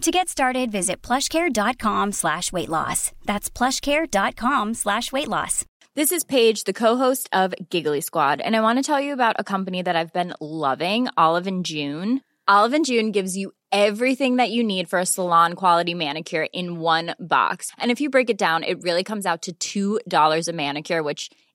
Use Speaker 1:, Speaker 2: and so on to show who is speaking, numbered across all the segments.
Speaker 1: To get started, visit plushcare.com slash weight loss. That's plushcare.com slash weight loss.
Speaker 2: This is Paige, the co-host of Giggly Squad, and I want to tell you about a company that I've been loving, Olive and June. Olive and June gives you everything that you need for a salon quality manicure in one box. And if you break it down, it really comes out to $2 a manicure, which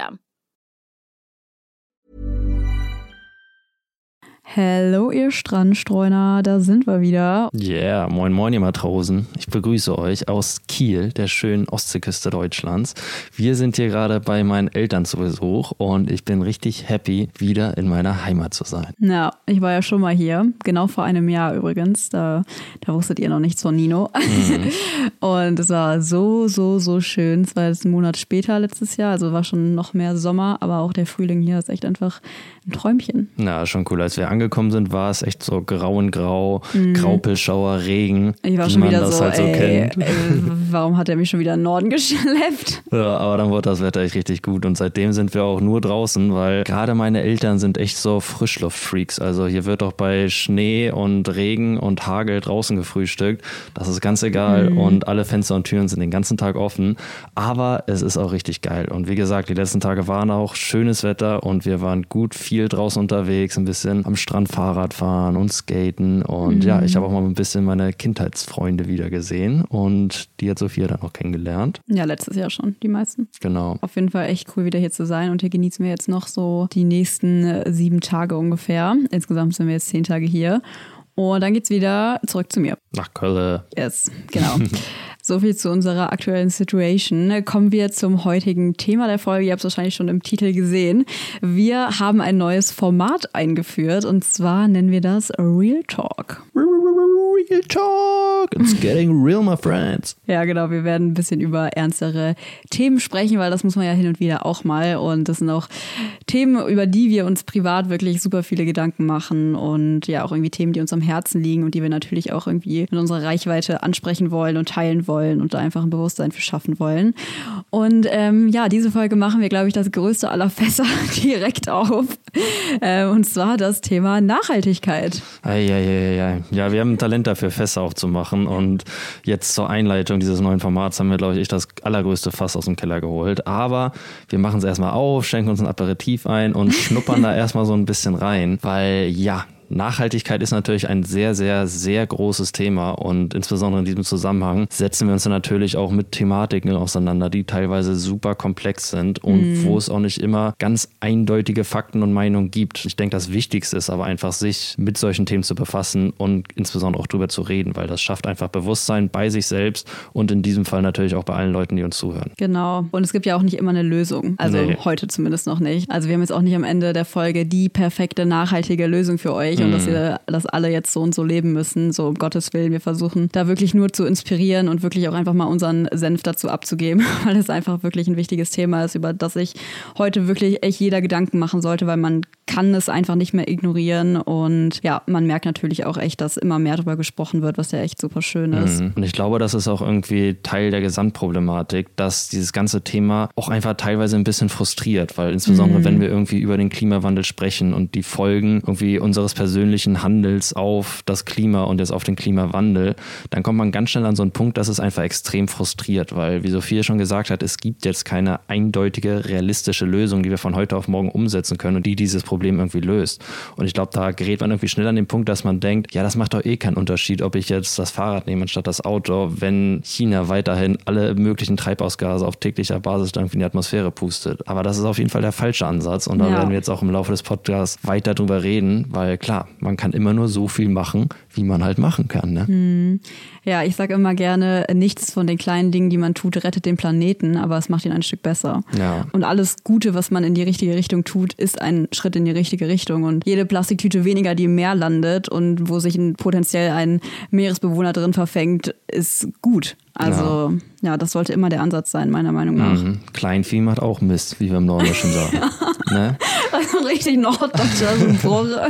Speaker 2: system.
Speaker 3: Hallo, ihr Strandstreuner, da sind wir wieder.
Speaker 4: Yeah, moin moin ihr Matrosen. Ich begrüße euch aus Kiel, der schönen Ostseeküste Deutschlands. Wir sind hier gerade bei meinen Eltern zu Besuch und ich bin richtig happy, wieder in meiner Heimat zu sein.
Speaker 3: Ja, ich war ja schon mal hier, genau vor einem Jahr übrigens. Da, da wusstet ihr noch nichts von Nino. Mhm. und es war so, so, so schön. Es war jetzt einen Monat später letztes Jahr, also war schon noch mehr Sommer, aber auch der Frühling hier ist echt einfach ein Träumchen.
Speaker 4: Na, schon cool. Als wir angekommen sind, war es echt so grau und grau, mhm. Graupelschauer, Regen.
Speaker 3: Ich war schon wieder so, halt so ey, ey, warum hat er mich schon wieder in den Norden geschleppt?
Speaker 4: Ja, aber dann wurde das Wetter echt richtig gut und seitdem sind wir auch nur draußen, weil gerade meine Eltern sind echt so Frischluftfreaks. Also hier wird auch bei Schnee und Regen und Hagel draußen gefrühstückt. Das ist ganz egal mhm. und alle Fenster und Türen sind den ganzen Tag offen. Aber es ist auch richtig geil. Und wie gesagt, die letzten Tage waren auch schönes Wetter und wir waren gut viel draußen unterwegs, ein bisschen am Strand Fahrrad fahren und skaten. Und mhm. ja, ich habe auch mal ein bisschen meine Kindheitsfreunde wieder gesehen und die hat Sophia dann auch kennengelernt.
Speaker 3: Ja, letztes Jahr schon, die meisten.
Speaker 4: Genau.
Speaker 3: Auf jeden Fall echt cool, wieder hier zu sein. Und hier genießen wir jetzt noch so die nächsten äh, sieben Tage ungefähr. Insgesamt sind wir jetzt zehn Tage hier. Und dann geht's wieder zurück zu mir.
Speaker 4: Nach Köln.
Speaker 3: Yes, genau. So viel zu unserer aktuellen Situation. Kommen wir zum heutigen Thema der Folge. Ihr habt es wahrscheinlich schon im Titel gesehen. Wir haben ein neues Format eingeführt und zwar nennen wir das Real Talk.
Speaker 4: Real Talk. It's getting real, my friends.
Speaker 3: Ja, genau. Wir werden ein bisschen über ernstere Themen sprechen, weil das muss man ja hin und wieder auch mal. Und das sind auch Themen, über die wir uns privat wirklich super viele Gedanken machen und ja auch irgendwie Themen, die uns am Herzen liegen und die wir natürlich auch irgendwie in unserer Reichweite ansprechen wollen und teilen wollen und da einfach ein Bewusstsein für schaffen wollen. Und ähm, ja, diese Folge machen wir, glaube ich, das größte aller Fässer direkt auf. Äh, und zwar das Thema Nachhaltigkeit.
Speaker 4: Eieiei. Ja, wir haben ein Talent dafür, Fässer aufzumachen. Und jetzt zur Einleitung dieses neuen Formats haben wir, glaube ich, das allergrößte Fass aus dem Keller geholt. Aber wir machen es erstmal auf, schenken uns ein Aperitif ein und schnuppern da erstmal so ein bisschen rein. Weil ja, Nachhaltigkeit ist natürlich ein sehr, sehr, sehr großes Thema und insbesondere in diesem Zusammenhang setzen wir uns natürlich auch mit Thematiken auseinander, die teilweise super komplex sind und mm. wo es auch nicht immer ganz eindeutige Fakten und Meinungen gibt. Ich denke, das Wichtigste ist aber einfach, sich mit solchen Themen zu befassen und insbesondere auch darüber zu reden, weil das schafft einfach Bewusstsein bei sich selbst und in diesem Fall natürlich auch bei allen Leuten, die uns zuhören.
Speaker 3: Genau. Und es gibt ja auch nicht immer eine Lösung. Also nee. heute zumindest noch nicht. Also wir haben jetzt auch nicht am Ende der Folge die perfekte nachhaltige Lösung für euch nicht und dass wir das alle jetzt so und so leben müssen. So um Gottes Willen, wir versuchen da wirklich nur zu inspirieren und wirklich auch einfach mal unseren Senf dazu abzugeben, weil es einfach wirklich ein wichtiges Thema ist, über das sich heute wirklich echt jeder Gedanken machen sollte, weil man kann es einfach nicht mehr ignorieren und ja, man merkt natürlich auch echt, dass immer mehr darüber gesprochen wird, was ja echt super schön ist.
Speaker 4: Mhm. Und ich glaube, das ist auch irgendwie Teil der Gesamtproblematik, dass dieses ganze Thema auch einfach teilweise ein bisschen frustriert, weil insbesondere
Speaker 3: Mhm.
Speaker 4: wenn wir irgendwie über den Klimawandel sprechen und die Folgen irgendwie unseres persönlichen Handels auf das Klima und jetzt auf den Klimawandel, dann kommt man ganz schnell an so einen Punkt, dass es einfach extrem frustriert, weil wie Sophia schon gesagt hat, es gibt jetzt keine eindeutige, realistische Lösung, die wir von heute auf morgen umsetzen können und die dieses Problem irgendwie löst. Und ich glaube, da gerät man irgendwie schnell an den Punkt, dass man denkt, ja, das macht doch eh keinen Unterschied, ob ich jetzt das Fahrrad nehme anstatt das Auto, wenn China weiterhin alle möglichen Treibhausgase auf täglicher Basis irgendwie in die Atmosphäre pustet. Aber das ist auf jeden Fall der falsche Ansatz und da
Speaker 3: Ja.
Speaker 4: werden wir jetzt auch im Laufe des Podcasts weiter drüber reden, weil klar, man kann immer nur so viel machen, wie man halt machen kann. Ne?
Speaker 3: Ja, ich sage immer gerne, nichts von den kleinen Dingen, die man tut, rettet den Planeten, aber es macht ihn ein Stück besser.
Speaker 4: Ja.
Speaker 3: Und alles Gute, was man in die richtige Richtung tut, ist ein Schritt in die richtige Richtung. Und jede Plastiktüte weniger, die im Meer landet und wo sich ein, potenziell ein Meeresbewohner drin verfängt, ist gut. Also ja. das sollte immer der Ansatz sein, meiner Meinung nach.
Speaker 4: Mhm. Kleinvieh macht auch Mist, wie wir im Norddeutschen sagen. ne?
Speaker 3: Also richtig norddeutscher Bruch.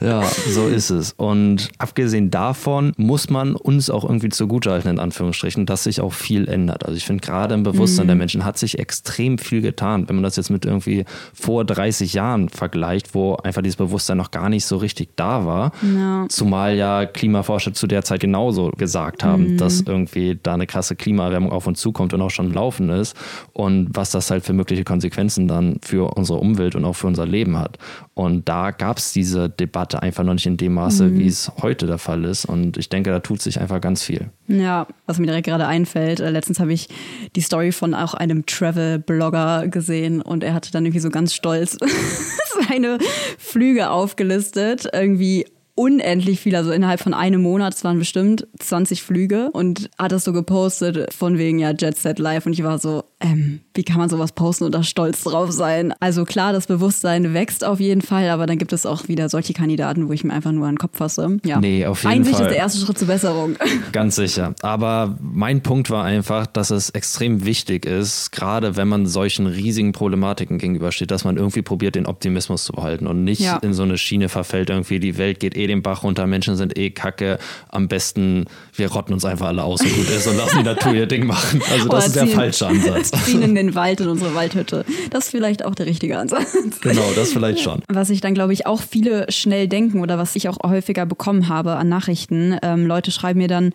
Speaker 4: Ja, so ist es. Und abgesehen davon muss man uns auch irgendwie zugutehalten, in Anführungsstrichen, dass sich auch viel ändert. Also ich finde, gerade im Bewusstsein der Menschen hat sich extrem viel getan. Wenn man das jetzt mit irgendwie vor 30 Jahren vergleicht, wo einfach dieses Bewusstsein noch gar nicht so richtig da war.
Speaker 3: Ja.
Speaker 4: Zumal ja Klimaforscher zu der Zeit genauso gesagt haben, dass irgendwie da eine krasse Klimaerwärmung auf uns zukommt und auch schon laufen ist und was das halt für mögliche Konsequenzen dann für unsere Umwelt und auch für unser Leben hat. Und da gab es diese Debatte einfach noch nicht in dem Maße, wie es heute der Fall ist. Und ich denke, da tut sich einfach ganz viel.
Speaker 3: Ja, was mir direkt gerade einfällt, äh, letztens habe ich die Story von auch einem Travel-Blogger gesehen und er hatte dann irgendwie so ganz stolz seine Flüge aufgelistet, irgendwie unendlich viel, also innerhalb von einem Monat, es waren bestimmt 20 Flüge und hat das so gepostet von wegen ja Jet Set Live und ich war so, ähm, wie kann man sowas posten und da stolz drauf sein? Also klar, das Bewusstsein wächst auf jeden Fall, aber dann gibt es auch wieder solche Kandidaten, wo ich mir einfach nur an den Kopf fasse. Ja.
Speaker 4: Nee, auf jeden
Speaker 3: Einsicht
Speaker 4: Fall.
Speaker 3: ist der erste Schritt zur Besserung.
Speaker 4: Ganz sicher. Aber mein Punkt war einfach, dass es extrem wichtig ist, gerade wenn man solchen riesigen Problematiken gegenübersteht, dass man irgendwie probiert, den Optimismus zu behalten und nicht
Speaker 3: Ja.
Speaker 4: in so eine Schiene verfällt, irgendwie die Welt geht eh den Bach runter, Menschen sind eh kacke, am besten wir rotten uns einfach alle aus, so gut ist und lassen die Natur ihr Ding machen. Also das
Speaker 3: Oder
Speaker 4: ist der falsche Ansatz.
Speaker 3: ziehen in den Wald, in unsere Waldhütte. Das ist vielleicht auch der richtige Ansatz.
Speaker 4: Genau, das vielleicht schon.
Speaker 3: Was ich dann, glaube ich, auch viele schnell denken oder was ich auch häufiger bekommen habe an Nachrichten. Ähm, Leute schreiben mir dann,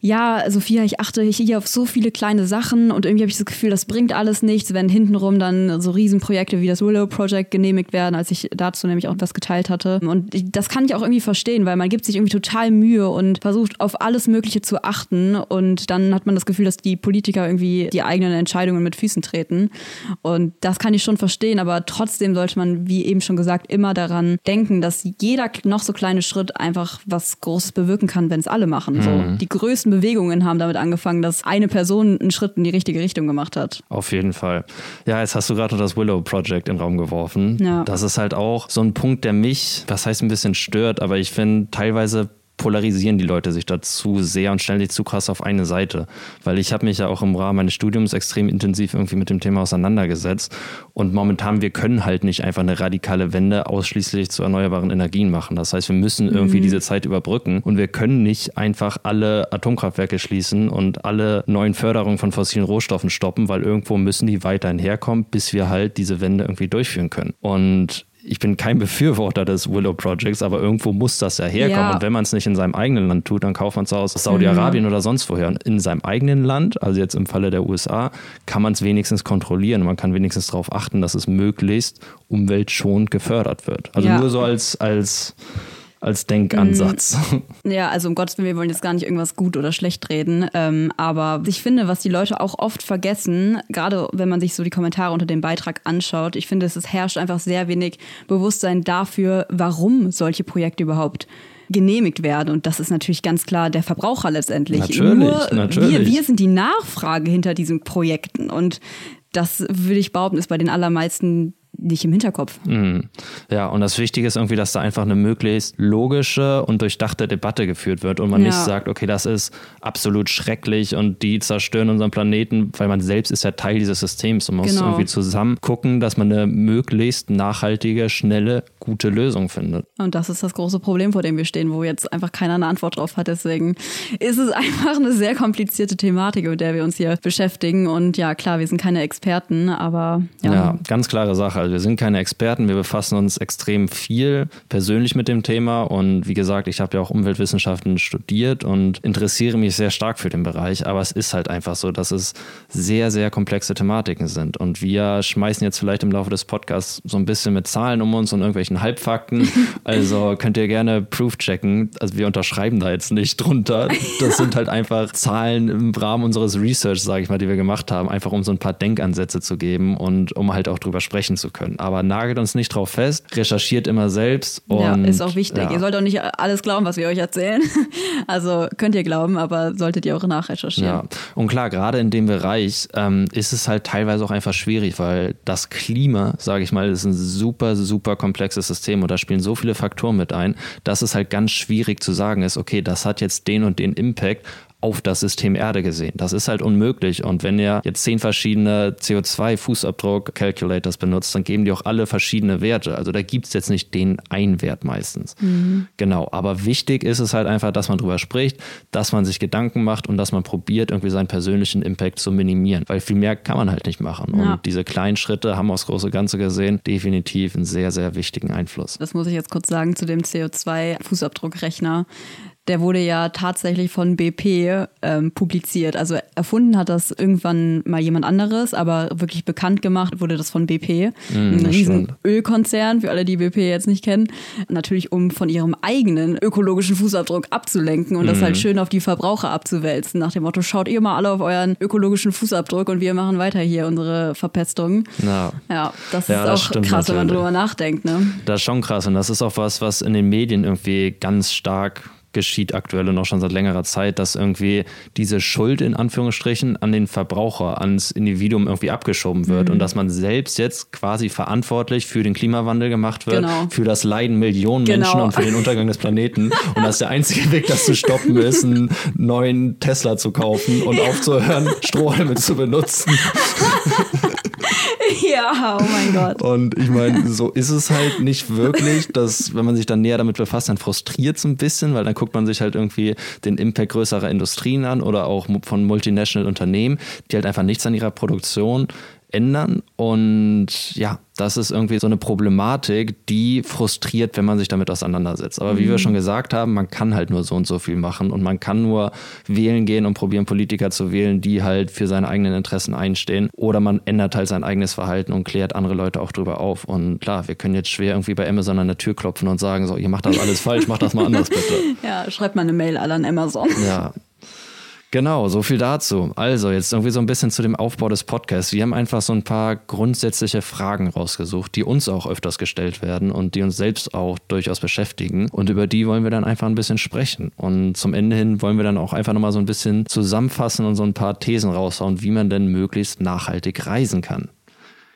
Speaker 3: ja, Sophia, ich achte hier auf so viele kleine Sachen und irgendwie habe ich das Gefühl, das bringt alles nichts, wenn hintenrum dann so Riesenprojekte wie das Willow Project genehmigt werden, als ich dazu nämlich auch was geteilt hatte. Und das kann ich auch irgendwie verstehen, weil man gibt sich irgendwie total Mühe und versucht auf alles Mögliche zu achten und dann hat man das Gefühl, dass die Politiker irgendwie die eigenen Entscheidungen mit Füßen treten. Und das kann ich schon verstehen, aber trotzdem sollte man, wie eben schon gesagt, immer daran denken, dass jeder noch so kleine Schritt einfach was Großes bewirken kann, wenn es alle machen. So, die größten Bewegungen haben damit angefangen, dass eine Person einen Schritt in die richtige Richtung gemacht hat.
Speaker 4: Auf jeden Fall. Ja, jetzt hast du gerade das Willow Project in den Raum geworfen.
Speaker 3: Ja.
Speaker 4: Das ist halt auch so ein Punkt, der mich, was heißt ein bisschen stört, aber ich finde teilweise polarisieren die Leute sich dazu sehr und stellen sich zu krass auf eine Seite. Weil ich habe mich ja auch im Rahmen meines Studiums extrem intensiv irgendwie mit dem Thema auseinandergesetzt. Und momentan, wir können halt nicht einfach eine radikale Wende ausschließlich zu erneuerbaren Energien machen. Das heißt, wir müssen irgendwie diese Zeit überbrücken und wir können nicht einfach alle Atomkraftwerke schließen und alle neuen Förderungen von fossilen Rohstoffen stoppen, weil irgendwo müssen die weiterhin herkommen, bis wir halt diese Wende irgendwie durchführen können. Und ich bin kein Befürworter des Willow Projects, aber irgendwo muss das ja herkommen.
Speaker 3: Ja.
Speaker 4: Und wenn man es nicht in seinem eigenen Land tut, dann kauft man es aus Saudi-Arabien oder sonst woher. Und in seinem eigenen Land, also jetzt im Falle der USA, kann man es wenigstens kontrollieren. Man kann wenigstens darauf achten, dass es möglichst umweltschonend gefördert wird. Also
Speaker 3: Ja.
Speaker 4: nur so als, als, als Denkansatz.
Speaker 3: Ja, also um Gottes Willen, wir wollen jetzt gar nicht irgendwas gut oder schlecht reden. Ähm, aber ich finde, was die Leute auch oft vergessen, gerade wenn man sich so die Kommentare unter dem Beitrag anschaut, ich finde, es herrscht einfach sehr wenig Bewusstsein dafür, warum solche Projekte überhaupt genehmigt werden. Und das ist natürlich ganz klar der Verbraucher letztendlich.
Speaker 4: Natürlich,
Speaker 3: Nur
Speaker 4: natürlich.
Speaker 3: Wir, wir sind die Nachfrage hinter diesen Projekten. Und das würde ich behaupten, ist bei den allermeisten nicht im Hinterkopf.
Speaker 4: Mhm. Ja, und das Wichtige ist irgendwie, dass da einfach eine möglichst logische und durchdachte Debatte geführt wird und man ja. nicht sagt, okay, das ist absolut schrecklich und die zerstören unseren Planeten, weil man selbst ist ja Teil dieses Systems und muss genau. irgendwie zusammen gucken, dass man eine möglichst nachhaltige, schnelle, gute Lösung findet.
Speaker 3: Und das ist das große Problem, vor dem wir stehen, wo jetzt einfach keiner eine Antwort drauf hat. Deswegen ist es einfach eine sehr komplizierte Thematik, mit der wir uns hier beschäftigen. Und ja, klar, wir sind keine Experten, aber ja.
Speaker 4: Ja, ganz klare Sache. Also wir sind keine Experten, wir befassen uns extrem viel persönlich mit dem Thema. Und wie gesagt, ich habe ja auch Umweltwissenschaften studiert und interessiere mich sehr stark für den Bereich. Aber es ist halt einfach so, dass es sehr, sehr komplexe Thematiken sind. Und wir schmeißen jetzt vielleicht im Laufe des Podcasts so ein bisschen mit Zahlen um uns und irgendwelchen Halbfakten. Also könnt ihr gerne Proof checken. Also wir unterschreiben da jetzt nicht drunter. Das sind halt einfach Zahlen im Rahmen unseres Research, sage ich mal, die wir gemacht haben, einfach um so ein paar Denkansätze zu geben und um halt auch drüber sprechen zu können. Aber nagelt uns nicht drauf fest, recherchiert immer selbst. Und,
Speaker 3: ja, ist auch wichtig. Ja. Ihr sollt auch nicht alles glauben, was wir euch erzählen. Also könnt ihr glauben, aber solltet ihr auch nachrecherchieren.
Speaker 4: Ja, und klar, gerade in dem Bereich ähm, ist es halt teilweise auch einfach schwierig, weil das Klima, sage ich mal, ist ein super, super komplexes System und da spielen so viele Faktoren mit ein, dass es halt ganz schwierig zu sagen ist, okay, das hat jetzt den und den Impact auf das System Erde gesehen. Das ist halt unmöglich. Und wenn ihr jetzt zehn verschiedene CO2-Fußabdruck-Calculators benutzt, dann geben die auch alle verschiedene Werte. Also da gibt es jetzt nicht den einen Wert meistens. Mhm. Genau. Aber wichtig ist es halt einfach, dass man drüber spricht, dass man sich Gedanken macht und dass man probiert, irgendwie seinen persönlichen Impact zu minimieren. Weil viel mehr kann man halt nicht machen. Ja. Und diese kleinen Schritte haben aufs große Ganze gesehen definitiv einen sehr, sehr wichtigen Einfluss.
Speaker 3: Das muss ich jetzt kurz sagen zu dem CO2-Fußabdruckrechner der wurde ja tatsächlich von BP ähm, publiziert. Also erfunden hat das irgendwann mal jemand anderes, aber wirklich bekannt gemacht wurde das von BP. Mm, ein riesen Ölkonzern, für alle, die BP jetzt nicht kennen. Natürlich, um von ihrem eigenen ökologischen Fußabdruck abzulenken und mm. das halt schön auf die Verbraucher abzuwälzen. Nach dem Motto, schaut ihr mal alle auf euren ökologischen Fußabdruck und wir machen weiter hier unsere Verpestung.
Speaker 4: Ja,
Speaker 3: ja das ja, ist das auch krass, natürlich. wenn man drüber nachdenkt. Ne?
Speaker 4: Das ist schon krass und das ist auch was, was in den Medien irgendwie ganz stark geschieht aktuell und auch schon seit längerer Zeit, dass irgendwie diese Schuld in Anführungsstrichen an den Verbraucher, ans Individuum irgendwie abgeschoben wird mhm. und dass man selbst jetzt quasi verantwortlich für den Klimawandel gemacht wird, genau. für das Leiden Millionen genau. Menschen und für den Untergang des Planeten und dass der einzige Weg, das zu stoppen ist, einen neuen Tesla zu kaufen und aufzuhören, Strohhalme zu benutzen.
Speaker 3: ja, oh mein Gott.
Speaker 4: Und ich meine, so ist es halt nicht wirklich, dass, wenn man sich dann näher damit befasst, dann frustriert es ein bisschen, weil dann guckt man sich halt irgendwie den Impact größerer Industrien an oder auch von multinational Unternehmen, die halt einfach nichts an ihrer Produktion ändern. Und ja, das ist irgendwie so eine Problematik, die frustriert, wenn man sich damit auseinandersetzt. Aber mhm. wie wir mhm. schon gesagt haben, man kann halt nur so und so viel machen und man kann nur wählen gehen und probieren, Politiker zu wählen, die halt für seine eigenen Interessen einstehen. Oder man ändert halt sein eigenes Verhalten und klärt andere Leute auch drüber auf. Und klar, wir können jetzt schwer irgendwie bei Amazon an der Tür klopfen und sagen, so, ihr macht das alles falsch, macht das mal anders bitte.
Speaker 3: Ja, schreibt mal eine Mail alle an Amazon.
Speaker 4: Ja, Genau, so viel dazu. Also, jetzt irgendwie so ein bisschen zu dem Aufbau des Podcasts. Wir haben einfach so ein paar grundsätzliche Fragen rausgesucht, die uns auch öfters gestellt werden und die uns selbst auch durchaus beschäftigen. Und über die wollen wir dann einfach ein bisschen sprechen. Und zum Ende hin wollen wir dann auch einfach nochmal so ein bisschen zusammenfassen und so ein paar Thesen raushauen, wie man denn möglichst nachhaltig reisen kann.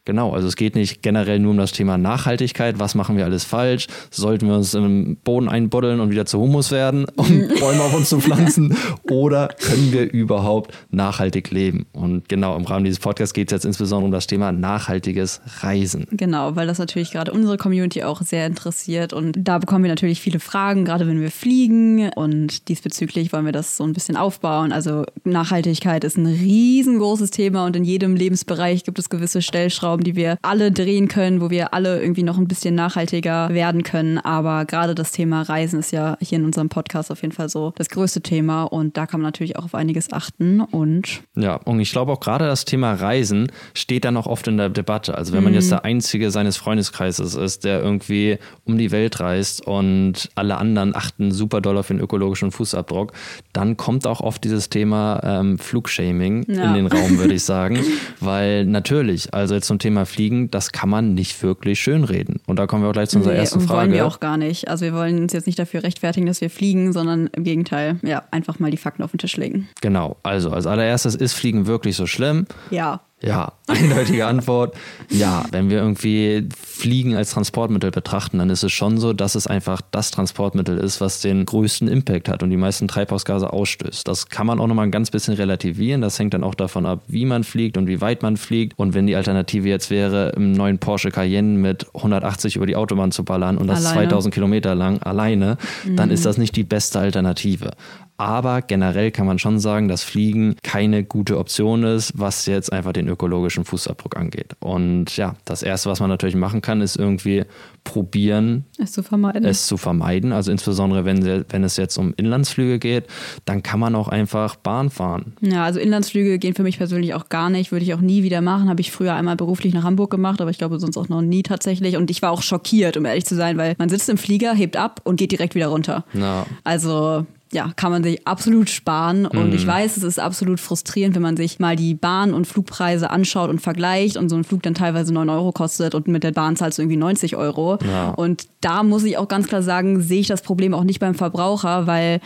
Speaker 4: Genau, also es geht nicht generell nur um das Thema Nachhaltigkeit. Was machen wir alles falsch? Sollten wir uns im Boden einbuddeln und wieder zu Humus werden, um Bäume auf uns zu pflanzen? Oder können wir überhaupt nachhaltig leben? Und genau, im Rahmen dieses Podcasts geht es jetzt insbesondere um das Thema nachhaltiges Reisen.
Speaker 3: Genau, weil das natürlich gerade unsere Community auch sehr interessiert. Und da bekommen wir natürlich viele Fragen, gerade wenn wir fliegen. Und diesbezüglich wollen wir das so ein bisschen aufbauen. Also Nachhaltigkeit ist ein riesengroßes Thema und in jedem Lebensbereich gibt es gewisse Stellschrauben Stellschrauben, die wir alle drehen können, wo wir alle irgendwie noch ein bisschen nachhaltiger werden können. Aber gerade das Thema Reisen ist ja hier in unserem Podcast auf jeden Fall so das größte Thema und da kann man natürlich auch auf einiges achten und
Speaker 4: ja, und ich glaube auch gerade das Thema Reisen steht dann auch oft in der Debatte. Also wenn man jetzt mhm. der einzige seines Freundeskreises ist, der irgendwie um die Welt reist und alle anderen achten super doll auf den ökologischen Fußabdruck, dann kommt auch oft dieses Thema ähm, Flugshaming ja. in den Raum, würde ich sagen, weil natürlich, also jetzt zum Thema Fliegen, das kann man nicht wirklich schönreden. Und da kommen wir auch gleich zu unserer nee, ersten Frage.
Speaker 3: wollen wir auch gar nicht. Also wir wollen uns jetzt nicht dafür rechtfertigen, dass wir fliegen, sondern im Gegenteil, ja, einfach mal die Fakten auf den Tisch legen.
Speaker 4: Genau. Also als allererstes ist Fliegen wirklich so schlimm?
Speaker 3: Ja.
Speaker 4: Ja, eindeutige Antwort. Ja, wenn wir irgendwie Fliegen als Transportmittel betrachten, dann ist es schon so, dass es einfach das Transportmittel ist, was den größten Impact hat und die meisten Treibhausgase ausstößt. Das kann man auch nochmal ein ganz bisschen relativieren. Das hängt dann auch davon ab, wie man fliegt und wie weit man fliegt. Und wenn die Alternative jetzt wäre, im neuen Porsche Cayenne mit 180 über die Autobahn zu ballern und das alleine. 2000 Kilometer lang alleine, mhm. dann ist das nicht die beste Alternative. Aber generell kann man schon sagen, dass Fliegen keine gute Option ist, was jetzt einfach den ökologischen Fußabdruck angeht. Und ja, das Erste, was man natürlich machen kann, ist irgendwie probieren,
Speaker 3: es zu vermeiden.
Speaker 4: Es zu vermeiden. Also insbesondere, wenn, wenn es jetzt um Inlandsflüge geht, dann kann man auch einfach Bahn fahren.
Speaker 3: Ja, also Inlandsflüge gehen für mich persönlich auch gar nicht. Würde ich auch nie wieder machen. Habe ich früher einmal beruflich nach Hamburg gemacht, aber ich glaube sonst auch noch nie tatsächlich. Und ich war auch schockiert, um ehrlich zu sein, weil man sitzt im Flieger, hebt ab und geht direkt wieder runter.
Speaker 4: Ja.
Speaker 3: Also ja, kann man sich absolut sparen. Und mhm. ich weiß, es ist absolut frustrierend, wenn man sich mal die Bahn- und Flugpreise anschaut und vergleicht und so ein Flug dann teilweise 9 Euro kostet und mit der Bahn zahlst du irgendwie 90 Euro. Ja. Und da muss ich auch ganz klar sagen, sehe ich das Problem auch nicht beim Verbraucher, weil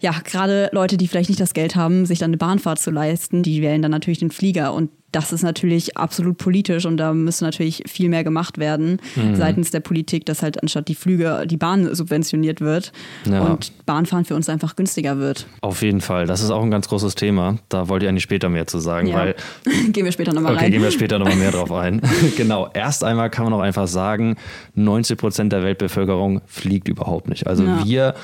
Speaker 3: ja, gerade Leute, die vielleicht nicht das Geld haben, sich dann eine Bahnfahrt zu leisten, die wählen dann natürlich den Flieger. Und das ist natürlich absolut politisch und da müsste natürlich viel mehr gemacht werden mhm. seitens der Politik, dass halt anstatt die Flüge die Bahn subventioniert wird ja. und Bahnfahren für uns einfach günstiger wird.
Speaker 4: Auf jeden Fall. Das ist auch ein ganz großes Thema. Da wollte ich eigentlich später mehr zu sagen, ja. weil.
Speaker 3: gehen wir später nochmal
Speaker 4: okay,
Speaker 3: rein.
Speaker 4: Okay, gehen wir später nochmal mehr drauf ein. genau. Erst einmal kann man auch einfach sagen, 90 Prozent der Weltbevölkerung fliegt überhaupt nicht. Also ja. wir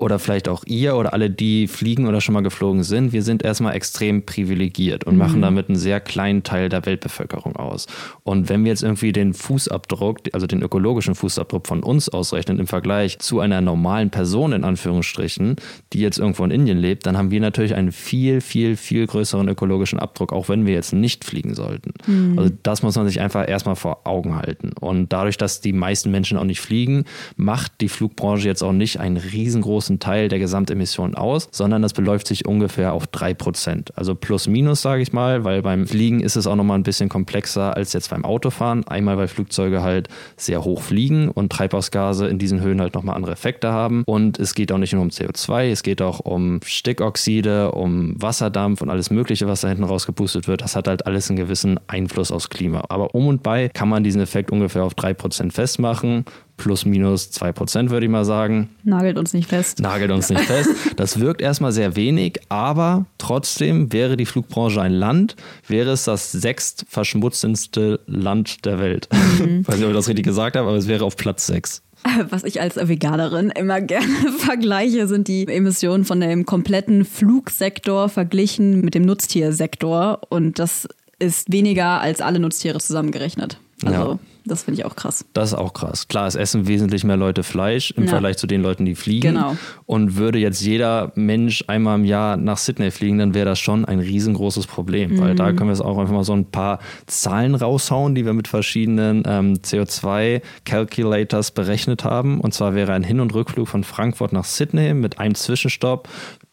Speaker 4: oder vielleicht auch ihr oder alle, die fliegen oder schon mal geflogen sind, wir sind erstmal extrem privilegiert und mhm. machen damit einen sehr kleinen Teil der Weltbevölkerung aus. Und wenn wir jetzt irgendwie den Fußabdruck, also den ökologischen Fußabdruck von uns ausrechnen im Vergleich zu einer normalen Person in Anführungsstrichen, die jetzt irgendwo in Indien lebt, dann haben wir natürlich einen viel, viel, viel größeren ökologischen Abdruck, auch wenn wir jetzt nicht fliegen sollten. Mhm. Also das muss man sich einfach erstmal vor Augen halten. Und dadurch, dass die meisten Menschen auch nicht fliegen, macht die Flugbranche jetzt auch nicht einen riesengroßen großen Teil der Gesamtemissionen aus, sondern das beläuft sich ungefähr auf 3%. Also plus minus, sage ich mal, weil beim Fliegen ist es auch nochmal ein bisschen komplexer als jetzt beim Autofahren. Einmal, weil Flugzeuge halt sehr hoch fliegen und Treibhausgase in diesen Höhen halt nochmal andere Effekte haben. Und es geht auch nicht nur um CO2, es geht auch um Stickoxide, um Wasserdampf und alles Mögliche, was da hinten rausgepustet wird. Das hat halt alles einen gewissen Einfluss aufs Klima. Aber um und bei kann man diesen Effekt ungefähr auf 3% festmachen plus minus 2%, würde ich mal sagen.
Speaker 3: Nagelt uns nicht fest.
Speaker 4: Nagelt uns nicht fest. Das wirkt erstmal sehr wenig, aber trotzdem wäre die Flugbranche ein Land, wäre es das sechst verschmutzendste Land der Welt. Mhm. Ich weiß nicht, ob ich das richtig gesagt habe, aber es wäre auf Platz 6.
Speaker 3: Was ich als Veganerin immer gerne vergleiche, sind die Emissionen von dem kompletten Flugsektor verglichen mit dem Nutztiersektor. Und das ist weniger als alle Nutztiere zusammengerechnet. Also ja. Das finde ich auch krass.
Speaker 4: Das ist auch krass. Klar, es essen wesentlich mehr Leute Fleisch im ja. Vergleich zu den Leuten, die fliegen.
Speaker 3: Genau.
Speaker 4: Und würde jetzt jeder Mensch einmal im Jahr nach Sydney fliegen, dann wäre das schon ein riesengroßes Problem. Mhm. Weil da können wir es auch einfach mal so ein paar Zahlen raushauen, die wir mit verschiedenen ähm, CO2-Calculators berechnet haben. Und zwar wäre ein Hin- und Rückflug von Frankfurt nach Sydney mit einem Zwischenstopp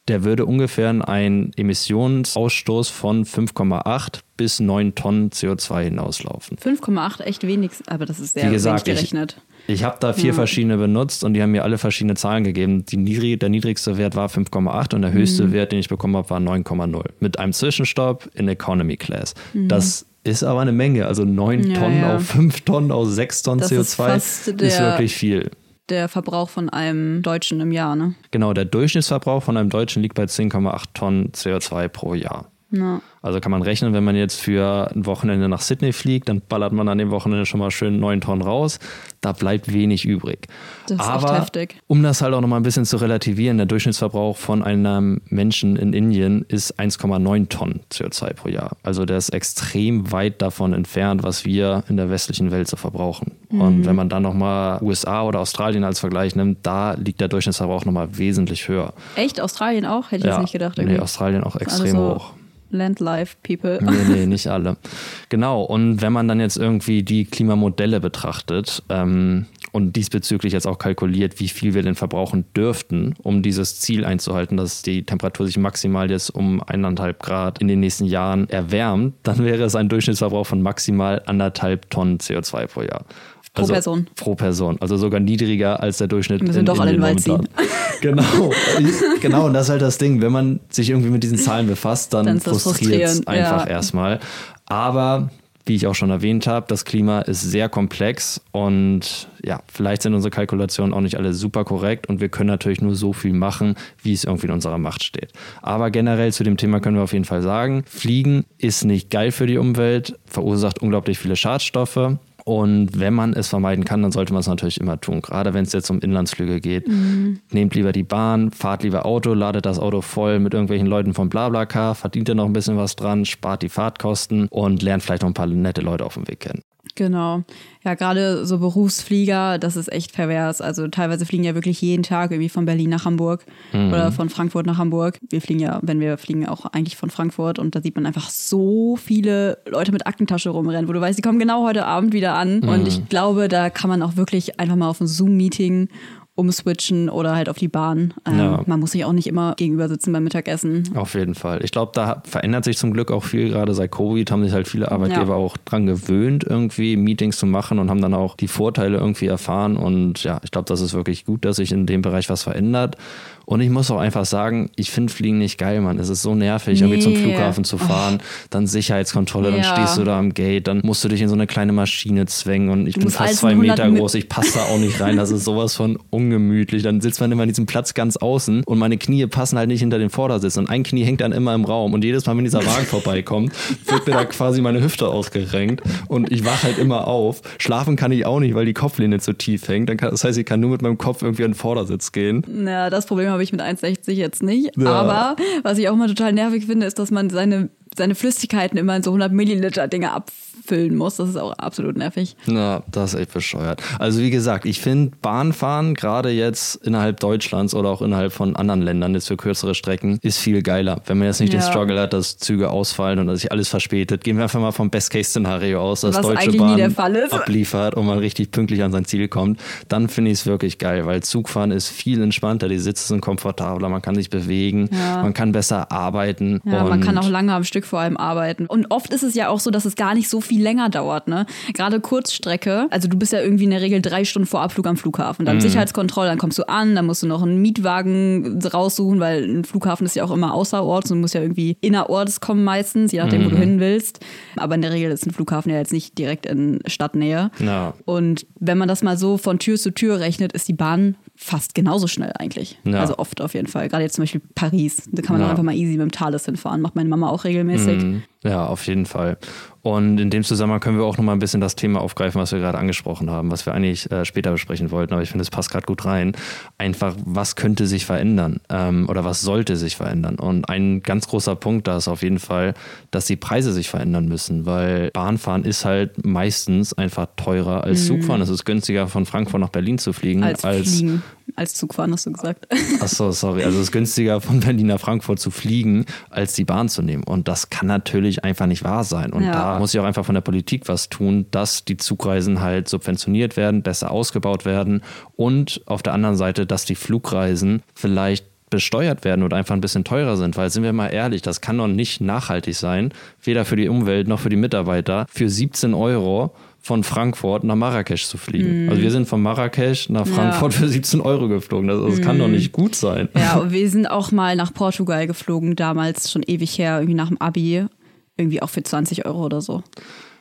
Speaker 4: der würde ungefähr einen Emissionsausstoß von 5,8 bis 9 Tonnen CO2 hinauslaufen.
Speaker 3: 5,8 echt wenig, aber das ist sehr
Speaker 4: Wie gesagt,
Speaker 3: wenig gerechnet.
Speaker 4: Ich, ich habe da vier ja. verschiedene benutzt und die haben mir alle verschiedene Zahlen gegeben. Niedrig, der niedrigste Wert war 5,8 und der höchste mhm. Wert, den ich bekommen habe, war 9,0. Mit einem Zwischenstopp in Economy Class. Mhm. Das ist aber eine Menge. Also 9 ja, Tonnen ja. auf 5 Tonnen aus 6 Tonnen das CO2 ist, ist wirklich viel
Speaker 3: der Verbrauch von einem Deutschen im Jahr, ne?
Speaker 4: Genau, der Durchschnittsverbrauch von einem Deutschen liegt bei 10,8 Tonnen CO2 pro Jahr.
Speaker 3: Ja.
Speaker 4: Also kann man rechnen, wenn man jetzt für ein Wochenende nach Sydney fliegt, dann ballert man an dem Wochenende schon mal schön neun Tonnen raus. Da bleibt wenig übrig.
Speaker 3: Das ist
Speaker 4: Aber
Speaker 3: echt heftig.
Speaker 4: um das halt auch nochmal ein bisschen zu relativieren, der Durchschnittsverbrauch von einem Menschen in Indien ist 1,9 Tonnen CO2 pro Jahr. Also der ist extrem weit davon entfernt, was wir in der westlichen Welt so verbrauchen. Mhm. Und wenn man dann nochmal USA oder Australien als Vergleich nimmt, da liegt der Durchschnittsverbrauch nochmal wesentlich höher.
Speaker 3: Echt? Australien auch? Hätte ich ja. jetzt nicht gedacht.
Speaker 4: Irgendwie. Nee, Australien auch extrem also hoch.
Speaker 3: Landlife-People.
Speaker 4: Nee, nee, nicht alle. Genau, und wenn man dann jetzt irgendwie die Klimamodelle betrachtet ähm, und diesbezüglich jetzt auch kalkuliert, wie viel wir denn verbrauchen dürften, um dieses Ziel einzuhalten, dass die Temperatur sich maximal jetzt um eineinhalb Grad in den nächsten Jahren erwärmt, dann wäre es ein Durchschnittsverbrauch von maximal anderthalb Tonnen CO2 pro Jahr.
Speaker 3: Pro
Speaker 4: also,
Speaker 3: Person.
Speaker 4: Pro Person. Also sogar niedriger als der Durchschnitt.
Speaker 3: Wir sind in, doch alle in den Wald ziehen.
Speaker 4: Genau. genau, und das ist halt das Ding. Wenn man sich irgendwie mit diesen Zahlen befasst, dann, dann frustriert es einfach ja. erstmal. Aber wie ich auch schon erwähnt habe, das Klima ist sehr komplex und ja, vielleicht sind unsere Kalkulationen auch nicht alle super korrekt und wir können natürlich nur so viel machen, wie es irgendwie in unserer Macht steht. Aber generell zu dem Thema können wir auf jeden Fall sagen, Fliegen ist nicht geil für die Umwelt, verursacht unglaublich viele Schadstoffe und wenn man es vermeiden kann, dann sollte man es natürlich immer tun. Gerade wenn es jetzt um Inlandsflüge geht. Mhm. Nehmt lieber die Bahn, fahrt lieber Auto, ladet das Auto voll mit irgendwelchen Leuten von BlaBlaCar, verdient ihr noch ein bisschen was dran, spart die Fahrtkosten und lernt vielleicht noch ein paar nette Leute auf dem Weg kennen.
Speaker 3: Genau. Ja, gerade so Berufsflieger, das ist echt pervers. Also teilweise fliegen ja wirklich jeden Tag irgendwie von Berlin nach Hamburg mhm. oder von Frankfurt nach Hamburg. Wir fliegen ja, wenn wir fliegen, auch eigentlich von Frankfurt und da sieht man einfach so viele Leute mit Aktentasche rumrennen, wo du weißt, die kommen genau heute Abend wieder an. Mhm. Und ich glaube, da kann man auch wirklich einfach mal auf ein Zoom-Meeting umswitchen oder halt auf die Bahn. Ähm, ja. Man muss sich auch nicht immer gegenüber sitzen beim Mittagessen.
Speaker 4: Auf jeden Fall. Ich glaube, da verändert sich zum Glück auch viel. Gerade seit Covid haben sich halt viele Arbeitgeber ja. auch dran gewöhnt, irgendwie Meetings zu machen und haben dann auch die Vorteile irgendwie erfahren. Und ja, ich glaube, das ist wirklich gut, dass sich in dem Bereich was verändert. Und ich muss auch einfach sagen, ich finde Fliegen nicht geil, Mann. Es ist so nervig, nee. irgendwie zum Flughafen zu fahren, oh. dann Sicherheitskontrolle, dann ja. stehst du da am Gate, dann musst du dich in so eine kleine Maschine zwängen und ich du bin fast zwei Meter groß, ich passe da auch nicht rein. Das ist sowas von ungemütlich. Dann sitzt man immer an diesem Platz ganz außen und meine Knie passen halt nicht hinter den Vordersitz und ein Knie hängt dann immer im Raum und jedes Mal, wenn dieser Wagen vorbeikommt, wird mir da quasi meine Hüfte ausgerenkt und ich wache halt immer auf. Schlafen kann ich auch nicht, weil die Kopflehne zu tief hängt. das heißt, ich kann nur mit meinem Kopf irgendwie an den Vordersitz gehen.
Speaker 3: Na, das Problem habe ich mit 1,60 jetzt nicht. Ja. Aber was ich auch mal total nervig finde, ist, dass man seine, seine Flüssigkeiten immer in so 100 Milliliter Dinge abfüllt füllen muss. Das ist auch absolut nervig.
Speaker 4: Na, das ist echt bescheuert. Also wie gesagt, ich finde Bahnfahren gerade jetzt innerhalb Deutschlands oder auch innerhalb von anderen Ländern jetzt für kürzere Strecken ist viel geiler. Wenn man jetzt nicht ja. den Struggle hat, dass Züge ausfallen und dass sich alles verspätet, gehen wir einfach mal vom Best-Case-Szenario aus, dass Was Deutsche Bahn abliefert und man richtig pünktlich an sein Ziel kommt. Dann finde ich es wirklich geil, weil Zugfahren ist viel entspannter, die Sitze sind komfortabler, man kann sich bewegen, ja. man kann besser arbeiten.
Speaker 3: Ja, man kann auch lange am Stück vor allem arbeiten. Und oft ist es ja auch so, dass es gar nicht so viel länger dauert, ne? Gerade Kurzstrecke, also du bist ja irgendwie in der Regel drei Stunden vor Abflug am Flughafen. Dann mhm. Sicherheitskontrolle, dann kommst du an, dann musst du noch einen Mietwagen raussuchen, weil ein Flughafen ist ja auch immer außerorts und muss ja irgendwie innerorts kommen meistens, je nachdem, mhm. wo du mhm. hin willst. Aber in der Regel ist ein Flughafen ja jetzt nicht direkt in Stadtnähe.
Speaker 4: Ja.
Speaker 3: Und wenn man das mal so von Tür zu Tür rechnet, ist die Bahn fast genauso schnell eigentlich. Ja. Also oft auf jeden Fall. Gerade jetzt zum Beispiel Paris. Da kann man ja. einfach mal easy mit dem Thales hinfahren. Macht meine Mama auch regelmäßig. Mhm.
Speaker 4: Ja, auf jeden Fall. Und in dem Zusammenhang können wir auch noch mal ein bisschen das Thema aufgreifen, was wir gerade angesprochen haben, was wir eigentlich äh, später besprechen wollten, aber ich finde, es passt gerade gut rein. Einfach, was könnte sich verändern ähm, oder was sollte sich verändern? Und ein ganz großer Punkt da ist auf jeden Fall, dass die Preise sich verändern müssen, weil Bahnfahren ist halt meistens einfach teurer als mhm. Zugfahren. Es ist günstiger, von Frankfurt nach Berlin zu fliegen
Speaker 3: als, als fliegen als Zugfahren, hast du gesagt.
Speaker 4: Achso, sorry. Also es ist günstiger von Berlin nach Frankfurt zu fliegen, als die Bahn zu nehmen. Und das kann natürlich einfach nicht wahr sein. Und ja. da muss ich auch einfach von der Politik was tun, dass die Zugreisen halt subventioniert werden, besser ausgebaut werden und auf der anderen Seite, dass die Flugreisen vielleicht besteuert werden oder einfach ein bisschen teurer sind, weil sind wir mal ehrlich, das kann doch nicht nachhaltig sein, weder für die Umwelt noch für die Mitarbeiter, für 17 Euro von Frankfurt nach Marrakesch zu fliegen. Mm. Also wir sind von Marrakesch nach Frankfurt ja. für 17 Euro geflogen. Das, das mm. kann doch nicht gut sein.
Speaker 3: Ja, und wir sind auch mal nach Portugal geflogen, damals schon ewig her, irgendwie nach dem Abi. Irgendwie auch für 20 Euro oder so.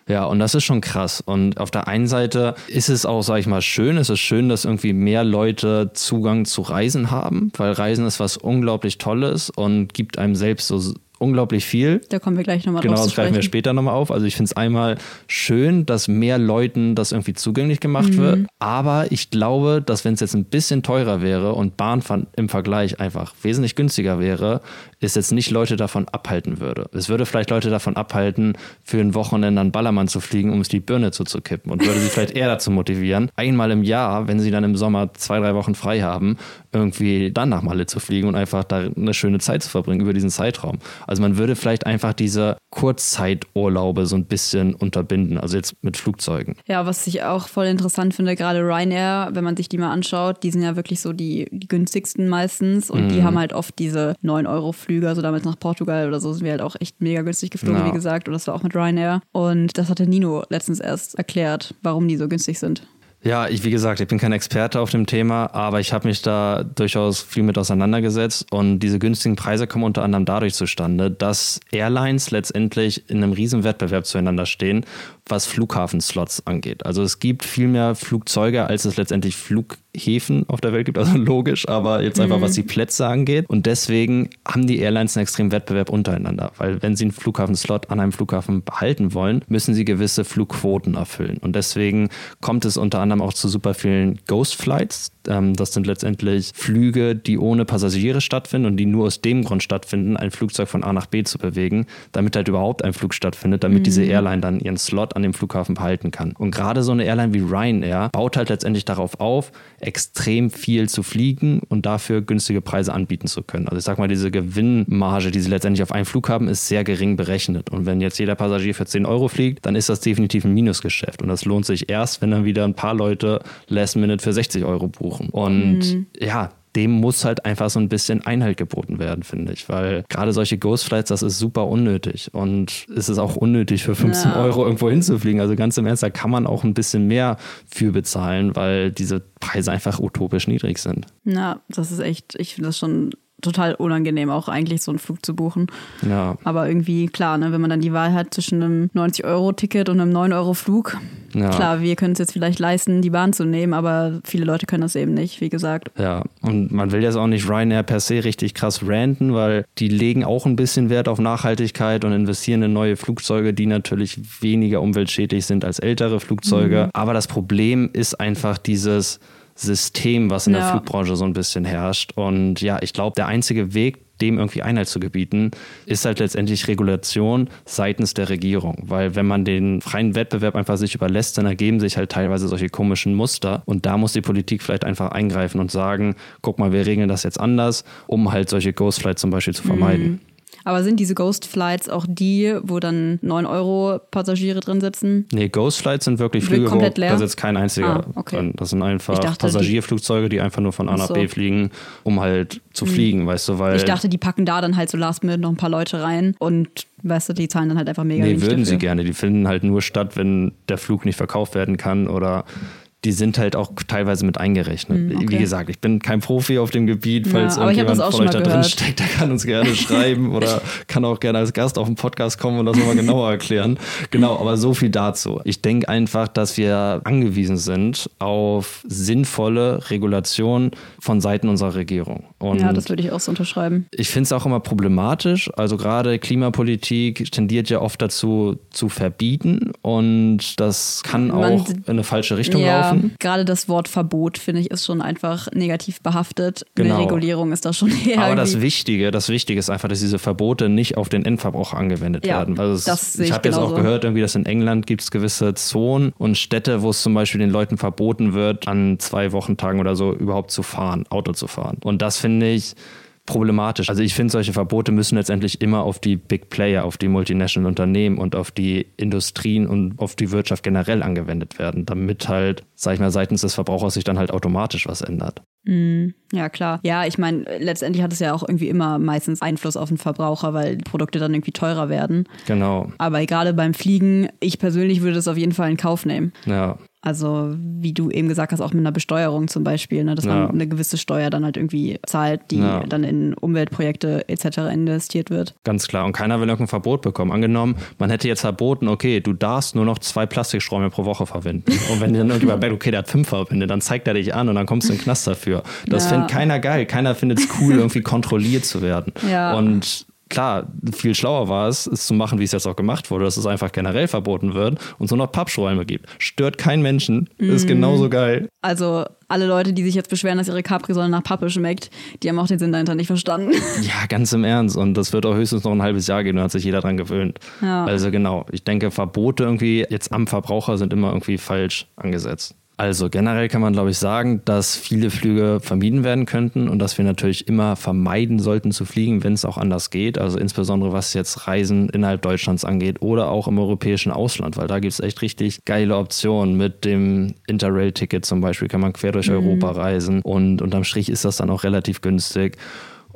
Speaker 4: Ja, und das ist schon krass. Und auf der einen Seite ist es auch, sag ich mal, schön. Es ist schön, dass irgendwie mehr Leute Zugang zu Reisen haben, weil Reisen ist was unglaublich Tolles und gibt einem selbst so unglaublich viel.
Speaker 3: Da kommen wir gleich nochmal
Speaker 4: drauf Genau, das greifen wir später nochmal auf. Also ich finde es einmal schön, dass mehr Leuten das irgendwie zugänglich gemacht mhm. wird. Aber ich glaube, dass wenn es jetzt ein bisschen teurer wäre und Bahnfahren im Vergleich einfach wesentlich günstiger wäre, es jetzt nicht Leute davon abhalten würde. Es würde vielleicht Leute davon abhalten, für ein Wochenende an Ballermann zu fliegen, um es die Birne zuzukippen und würde sie vielleicht eher dazu motivieren, einmal im Jahr, wenn sie dann im Sommer zwei, drei Wochen frei haben, irgendwie dann nach Malle zu fliegen und einfach da eine schöne Zeit zu verbringen über diesen Zeitraum. Also man würde vielleicht einfach diese Kurzzeiturlaube so ein bisschen unterbinden, also jetzt mit Flugzeugen.
Speaker 3: Ja, was ich auch voll interessant finde, gerade Ryanair, wenn man sich die mal anschaut, die sind ja wirklich so die, die günstigsten meistens und mhm. die haben halt oft diese 9 Euro Flüge, also damals nach Portugal oder so sind wir halt auch echt mega günstig geflogen, ja. wie gesagt, und das war auch mit Ryanair und das hatte Nino letztens erst erklärt, warum die so günstig sind.
Speaker 4: Ja, ich, wie gesagt, ich bin kein Experte auf dem Thema, aber ich habe mich da durchaus viel mit auseinandergesetzt und diese günstigen Preise kommen unter anderem dadurch zustande, dass Airlines letztendlich in einem riesen Wettbewerb zueinander stehen, was Flughafenslots angeht. Also es gibt viel mehr Flugzeuge, als es letztendlich Flughäfen auf der Welt gibt, also logisch, aber jetzt einfach, mhm. was die Plätze angeht. Und deswegen haben die Airlines einen extremen Wettbewerb untereinander, weil wenn sie einen Flughafenslot an einem Flughafen behalten wollen, müssen sie gewisse Flugquoten erfüllen. Und deswegen kommt es unter anderem auch zu super vielen Ghost Flights. Ähm, das sind letztendlich Flüge, die ohne Passagiere stattfinden und die nur aus dem Grund stattfinden, ein Flugzeug von A nach B zu bewegen, damit halt überhaupt ein Flug stattfindet, damit mhm. diese Airline dann ihren Slot an dem Flughafen behalten kann. Und gerade so eine Airline wie Ryanair baut halt letztendlich darauf auf, extrem viel zu fliegen und dafür günstige Preise anbieten zu können. Also ich sag mal, diese Gewinnmarge, die sie letztendlich auf einen Flug haben, ist sehr gering berechnet. Und wenn jetzt jeder Passagier für 10 Euro fliegt, dann ist das definitiv ein Minusgeschäft. Und das lohnt sich erst, wenn dann wieder ein paar Leute Last Minute für 60 Euro buchen. Und mhm. ja, dem muss halt einfach so ein bisschen Einhalt geboten werden, finde ich. Weil gerade solche Ghost Flights, das ist super unnötig. Und es ist auch unnötig, für 15 ja. Euro irgendwo hinzufliegen. Also ganz im Ernst, da kann man auch ein bisschen mehr für bezahlen, weil diese Preise einfach utopisch niedrig sind.
Speaker 3: Ja, das ist echt, ich finde das schon total unangenehm, auch eigentlich so einen Flug zu buchen.
Speaker 4: Ja.
Speaker 3: Aber irgendwie, klar, ne, wenn man dann die Wahl hat zwischen einem 90-Euro-Ticket und einem 9-Euro-Flug, ja. klar, wir können es jetzt vielleicht leisten, die Bahn zu nehmen, aber viele Leute können das eben nicht, wie gesagt.
Speaker 4: Ja, und man will jetzt auch nicht Ryanair per se richtig krass ranten, weil die legen auch ein bisschen Wert auf Nachhaltigkeit und investieren in neue Flugzeuge, die natürlich weniger umweltschädlich sind als ältere Flugzeuge. Mhm. Aber das Problem ist einfach dieses System, was in ja. der Flugbranche so ein bisschen herrscht. Und ja, ich glaube, der einzige Weg, dem irgendwie Einhalt zu gebieten, ist halt letztendlich Regulation seitens der Regierung. Weil wenn man den freien Wettbewerb einfach sich überlässt, dann ergeben sich halt teilweise solche komischen Muster. Und da muss die Politik vielleicht einfach eingreifen und sagen, guck mal, wir regeln das jetzt anders, um halt solche Ghostflights zum Beispiel zu vermeiden. Mhm.
Speaker 3: Aber sind diese Ghost Flights auch die, wo dann 9 Euro Passagiere drin sitzen?
Speaker 4: Nee, Ghost Flights sind wirklich Flüge, wo da sitzt kein einziger ah, okay. drin. Das sind einfach dachte, Passagierflugzeuge, die einfach nur von A nach so. B fliegen, um halt zu hm. fliegen, weißt du, weil.
Speaker 3: Ich dachte, die packen da dann halt so last minute noch ein paar Leute rein und weißt du, die zahlen dann halt einfach mega
Speaker 4: Nee, würden dafür. sie gerne. Die finden halt nur statt, wenn der Flug nicht verkauft werden kann oder die sind halt auch teilweise mit eingerechnet. Mm, okay. Wie gesagt, ich bin kein Profi auf dem Gebiet. Falls ja, irgendjemand von euch da drin steckt, der kann uns gerne schreiben oder kann auch gerne als Gast auf den Podcast kommen und das nochmal genauer erklären. Genau, aber so viel dazu. Ich denke einfach, dass wir angewiesen sind auf sinnvolle Regulation von Seiten unserer Regierung.
Speaker 3: Und ja, das würde ich auch so unterschreiben.
Speaker 4: Ich finde es auch immer problematisch. Also gerade Klimapolitik tendiert ja oft dazu zu verbieten und das kann Man, auch in eine falsche Richtung ja, laufen
Speaker 3: Gerade das Wort Verbot, finde ich, ist schon einfach negativ behaftet. Genau. Eine Regulierung ist da schon eher.
Speaker 4: Aber das Wichtige, das Wichtige ist einfach, dass diese Verbote nicht auf den Endverbraucher angewendet ja, werden. Also es, ich habe jetzt auch gehört, irgendwie, dass in England gibt es gewisse Zonen und Städte, wo es zum Beispiel den Leuten verboten wird, an zwei Wochentagen oder so überhaupt zu fahren, Auto zu fahren. Und das finde ich problematisch. Also ich finde, solche Verbote müssen letztendlich immer auf die Big Player, auf die multinational Unternehmen und auf die Industrien und auf die Wirtschaft generell angewendet werden, damit halt, sag ich mal, seitens des Verbrauchers sich dann halt automatisch was ändert.
Speaker 3: Mm, ja, klar. Ja, ich meine, letztendlich hat es ja auch irgendwie immer meistens Einfluss auf den Verbraucher, weil Produkte dann irgendwie teurer werden.
Speaker 4: Genau.
Speaker 3: Aber gerade beim Fliegen, ich persönlich würde das auf jeden Fall in Kauf nehmen.
Speaker 4: Ja.
Speaker 3: Also wie du eben gesagt hast, auch mit einer Besteuerung zum Beispiel, ne, dass ja. man eine gewisse Steuer dann halt irgendwie zahlt, die ja. dann in Umweltprojekte etc. investiert wird.
Speaker 4: Ganz klar. Und keiner will irgendein Verbot bekommen. Angenommen, man hätte jetzt verboten, okay, du darfst nur noch zwei Plastiksträume pro Woche verwenden. Und wenn dann irgendjemand merkt, okay, der hat fünf verwendet, dann zeigt er dich an und dann kommst du in den Knast dafür. Das ja. findet keiner geil. Keiner findet es cool, irgendwie kontrolliert zu werden.
Speaker 3: Ja.
Speaker 4: Und klar, viel schlauer war es, es zu machen, wie es jetzt auch gemacht wurde, dass es einfach generell verboten wird und so noch Pappschräume gibt. Stört keinen Menschen, mm. ist genauso geil.
Speaker 3: Also alle Leute, die sich jetzt beschweren, dass ihre Capri-Sonne nach Pappe schmeckt, die haben auch den Sinn dahinter nicht verstanden.
Speaker 4: Ja, ganz im Ernst. Und das wird auch höchstens noch ein halbes Jahr gehen, da hat sich jeder dran gewöhnt.
Speaker 3: Ja.
Speaker 4: Also genau, ich denke, Verbote irgendwie jetzt am Verbraucher sind immer irgendwie falsch angesetzt. Also generell kann man, glaube ich, sagen, dass viele Flüge vermieden werden könnten und dass wir natürlich immer vermeiden sollten zu fliegen, wenn es auch anders geht. Also insbesondere was jetzt Reisen innerhalb Deutschlands angeht oder auch im europäischen Ausland, weil da gibt es echt richtig geile Optionen. Mit dem Interrail-Ticket zum Beispiel kann man quer durch mhm. Europa reisen und unterm Strich ist das dann auch relativ günstig.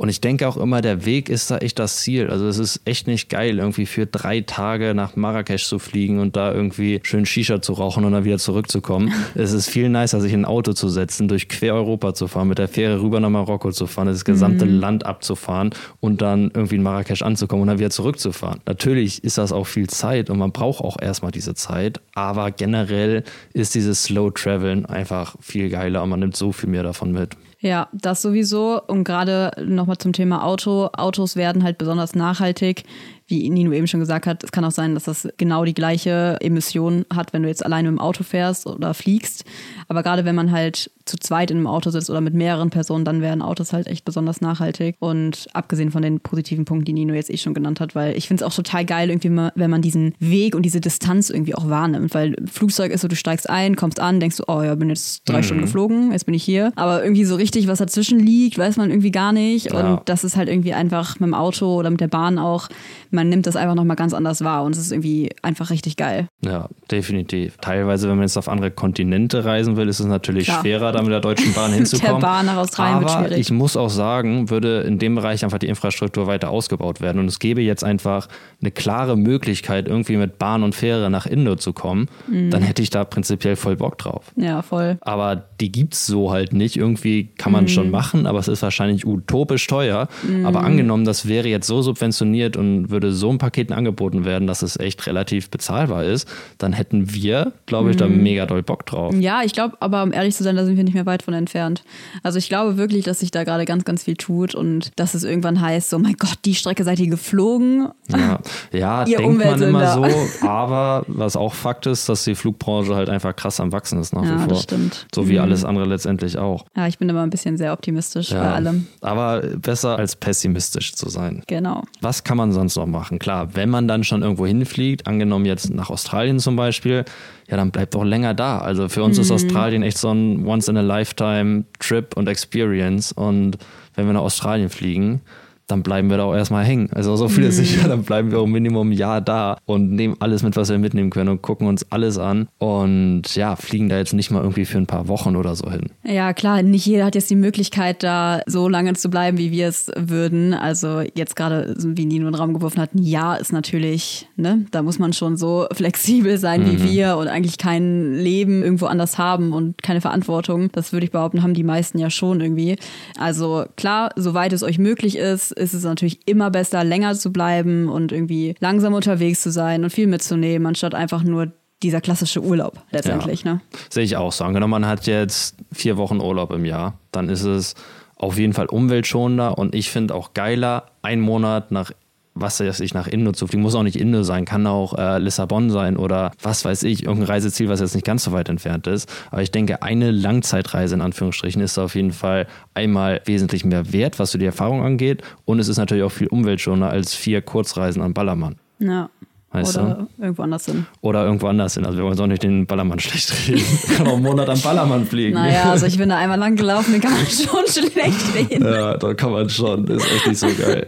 Speaker 4: Und ich denke auch immer, der Weg ist da echt das Ziel. Also es ist echt nicht geil, irgendwie für drei Tage nach Marrakesch zu fliegen und da irgendwie schön Shisha zu rauchen und dann wieder zurückzukommen. es ist viel nicer, sich in ein Auto zu setzen, durch quer Europa zu fahren, mit der Fähre rüber nach Marokko zu fahren, das gesamte mhm. Land abzufahren und dann irgendwie in Marrakesch anzukommen und dann wieder zurückzufahren. Natürlich ist das auch viel Zeit und man braucht auch erstmal diese Zeit, aber generell ist dieses Slow Traveln einfach viel geiler und man nimmt so viel mehr davon mit.
Speaker 3: Ja, das sowieso. Und gerade nochmal zum Thema Auto. Autos werden halt besonders nachhaltig wie Nino eben schon gesagt hat, es kann auch sein, dass das genau die gleiche Emission hat, wenn du jetzt alleine im Auto fährst oder fliegst. Aber gerade wenn man halt zu zweit in einem Auto sitzt oder mit mehreren Personen, dann werden Autos halt echt besonders nachhaltig. Und abgesehen von den positiven Punkten, die Nino jetzt eh schon genannt hat, weil ich finde es auch total geil, irgendwie, mal, wenn man diesen Weg und diese Distanz irgendwie auch wahrnimmt. Weil Flugzeug ist so, du steigst ein, kommst an, denkst du, oh ja, bin jetzt drei mhm. Stunden geflogen, jetzt bin ich hier. Aber irgendwie so richtig, was dazwischen liegt, weiß man irgendwie gar nicht. Ja. Und das ist halt irgendwie einfach mit dem Auto oder mit der Bahn auch. Man man nimmt das einfach nochmal ganz anders wahr und es ist irgendwie einfach richtig geil.
Speaker 4: Ja, definitiv. Teilweise, wenn man jetzt auf andere Kontinente reisen will, ist es natürlich Klar. schwerer, da mit der Deutschen Bahn hinzukommen.
Speaker 3: der Bahn nach Australien
Speaker 4: Aber
Speaker 3: wird schwierig.
Speaker 4: ich muss auch sagen, würde in dem Bereich einfach die Infrastruktur weiter ausgebaut werden und es gäbe jetzt einfach eine klare Möglichkeit, irgendwie mit Bahn und Fähre nach Indo zu kommen, mhm. dann hätte ich da prinzipiell voll Bock drauf.
Speaker 3: Ja, voll.
Speaker 4: Aber die gibt es so halt nicht. Irgendwie kann man mhm. schon machen, aber es ist wahrscheinlich utopisch teuer. Mhm. Aber angenommen, das wäre jetzt so subventioniert und würde so ein Paketen angeboten werden, dass es echt relativ bezahlbar ist, dann hätten wir, glaube ich, mhm. da mega doll Bock drauf.
Speaker 3: Ja, ich glaube, aber um ehrlich zu sein, da sind wir nicht mehr weit von entfernt. Also ich glaube wirklich, dass sich da gerade ganz, ganz viel tut und dass es irgendwann heißt, so mein Gott, die Strecke seid ihr geflogen.
Speaker 4: Ja, ja denkt man immer so, aber was auch Fakt ist, dass die Flugbranche halt einfach krass am Wachsen ist nach ja, wie vor. Das
Speaker 3: stimmt.
Speaker 4: So wie mhm. alles andere letztendlich auch.
Speaker 3: Ja, ich bin immer ein bisschen sehr optimistisch ja, bei allem.
Speaker 4: Aber besser als pessimistisch zu sein.
Speaker 3: Genau.
Speaker 4: Was kann man sonst noch machen? Klar, wenn man dann schon irgendwo hinfliegt, angenommen jetzt nach Australien zum Beispiel, ja, dann bleibt doch länger da. Also für uns mhm. ist Australien echt so ein Once-in-a-Lifetime-Trip und Experience. Und wenn wir nach Australien fliegen, dann bleiben wir da auch erstmal hängen. Also so viel ist mhm. sicher, dann bleiben wir auch Minimum ein Jahr da und nehmen alles mit, was wir mitnehmen können und gucken uns alles an und ja, fliegen da jetzt nicht mal irgendwie für ein paar Wochen oder so hin.
Speaker 3: Ja, klar, nicht jeder hat jetzt die Möglichkeit, da so lange zu bleiben, wie wir es würden. Also jetzt gerade, wie Nino in den Raum geworfen hat, ein Jahr ist natürlich, ne, da muss man schon so flexibel sein wie mhm. wir und eigentlich kein Leben irgendwo anders haben und keine Verantwortung. Das würde ich behaupten, haben die meisten ja schon irgendwie. Also klar, soweit es euch möglich ist, ist es natürlich immer besser, länger zu bleiben und irgendwie langsam unterwegs zu sein und viel mitzunehmen, anstatt einfach nur dieser klassische Urlaub letztendlich. Ja. Ne?
Speaker 4: Sehe ich auch so. Angenommen, man hat jetzt vier Wochen Urlaub im Jahr, dann ist es auf jeden Fall umweltschonender und ich finde auch geiler, einen Monat nach was weiß ich, nach Indo zu fliegen. Muss auch nicht Indo sein, kann auch äh, Lissabon sein oder was weiß ich, irgendein Reiseziel, was jetzt nicht ganz so weit entfernt ist. Aber ich denke, eine Langzeitreise in Anführungsstrichen ist auf jeden Fall einmal wesentlich mehr wert, was so die Erfahrung angeht. Und es ist natürlich auch viel umweltschonender als vier Kurzreisen an Ballermann.
Speaker 3: Ja. Weißt Oder du? irgendwo anders hin.
Speaker 4: Oder irgendwo anders hin. Also wir wollen auch nicht den Ballermann schlecht reden. Ich kann auch einen Monat am Ballermann fliegen.
Speaker 3: Naja, also ich bin da einmal lang gelaufen, den kann man schon schlecht reden.
Speaker 4: Ja, da kann man schon. Das ist echt nicht so geil.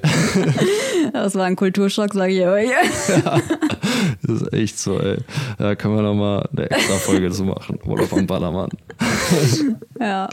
Speaker 3: Das war ein Kulturschock, sage ich euch. Ja,
Speaker 4: das ist echt so, ey. Da können wir nochmal eine extra Folge zu machen. Oder vom Ballermann.
Speaker 3: Ja.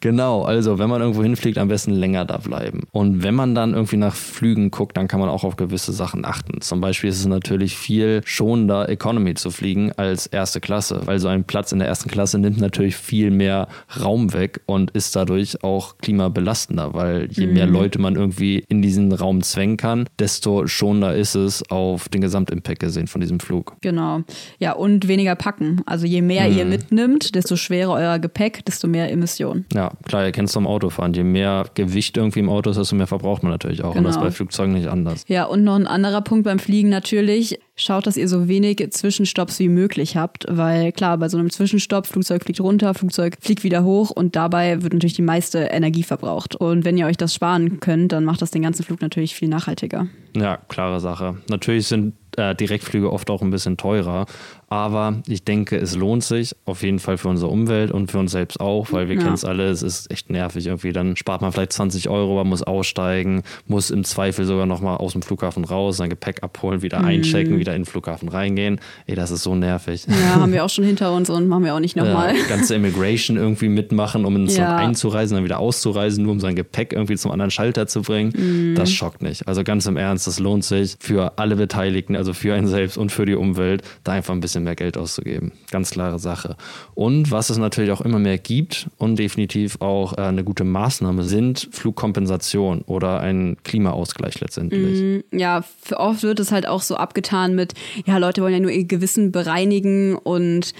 Speaker 4: Genau, also wenn man irgendwo hinfliegt, am besten länger da bleiben. Und wenn man dann irgendwie nach Flügen guckt, dann kann man auch auf gewisse Sachen achten. Zum Beispiel ist es natürlich viel schonender, Economy zu fliegen als erste Klasse, weil so ein Platz in der ersten Klasse nimmt natürlich viel mehr Raum weg und ist dadurch auch klimabelastender, weil je mehr mhm. Leute man irgendwie in diesen Raum zwängen kann, desto schonender ist es auf den Gesamtimpact gesehen von diesem Flug.
Speaker 3: Genau. Ja, und weniger packen. Also je mehr mhm. ihr mitnimmt, desto schwerer euer Gepäck, desto mehr Emissionen.
Speaker 4: Ja, klar, ihr kennt es vom Autofahren. Je mehr Gewicht irgendwie im Auto ist, desto mehr verbraucht man natürlich auch. Genau. Und das ist genau. bei Flugzeugen nicht anders.
Speaker 3: Ja, und noch ein anderer Punkt beim Fliegen natürlich. Schaut, dass ihr so wenig Zwischenstopps wie möglich habt, weil klar, bei so einem Zwischenstopp, Flugzeug fliegt runter, Flugzeug fliegt wieder hoch und dabei wird natürlich die meiste Energie verbraucht. Und wenn ihr euch das sparen könnt, dann macht das den ganzen Flug natürlich viel nachhaltiger.
Speaker 4: Ja, klare Sache. Natürlich sind äh, Direktflüge oft auch ein bisschen teurer, Aber ich denke, es lohnt sich auf jeden Fall für unsere Umwelt und für uns selbst auch, weil wir ja. kennen es alle, es ist echt nervig irgendwie. Dann spart man vielleicht 20 Euro, man muss aussteigen, muss im Zweifel sogar nochmal aus dem Flughafen raus, sein Gepäck abholen, wieder mhm. einchecken, wieder in den Flughafen reingehen. Ey, das ist so nervig.
Speaker 3: Ja, haben wir auch schon hinter uns und machen wir auch nicht nochmal.
Speaker 4: Ja, ganze Immigration irgendwie mitmachen, um ins ja. Land einzureisen, dann wieder auszureisen, nur um sein Gepäck irgendwie zum anderen Schalter zu bringen. Mhm. Das schockt nicht. Also ganz im Ernst, das lohnt sich für alle Beteiligten, also für einen selbst und für die Umwelt, da einfach ein bisschen mehr Geld auszugeben. Ganz klare Sache. Und was es natürlich auch immer mehr gibt und definitiv auch äh, eine gute Maßnahme sind Flugkompensation oder ein Klimaausgleich letztendlich.
Speaker 3: Mm, ja, oft wird es halt auch so abgetan mit, ja, Leute wollen ja nur ihr Gewissen bereinigen und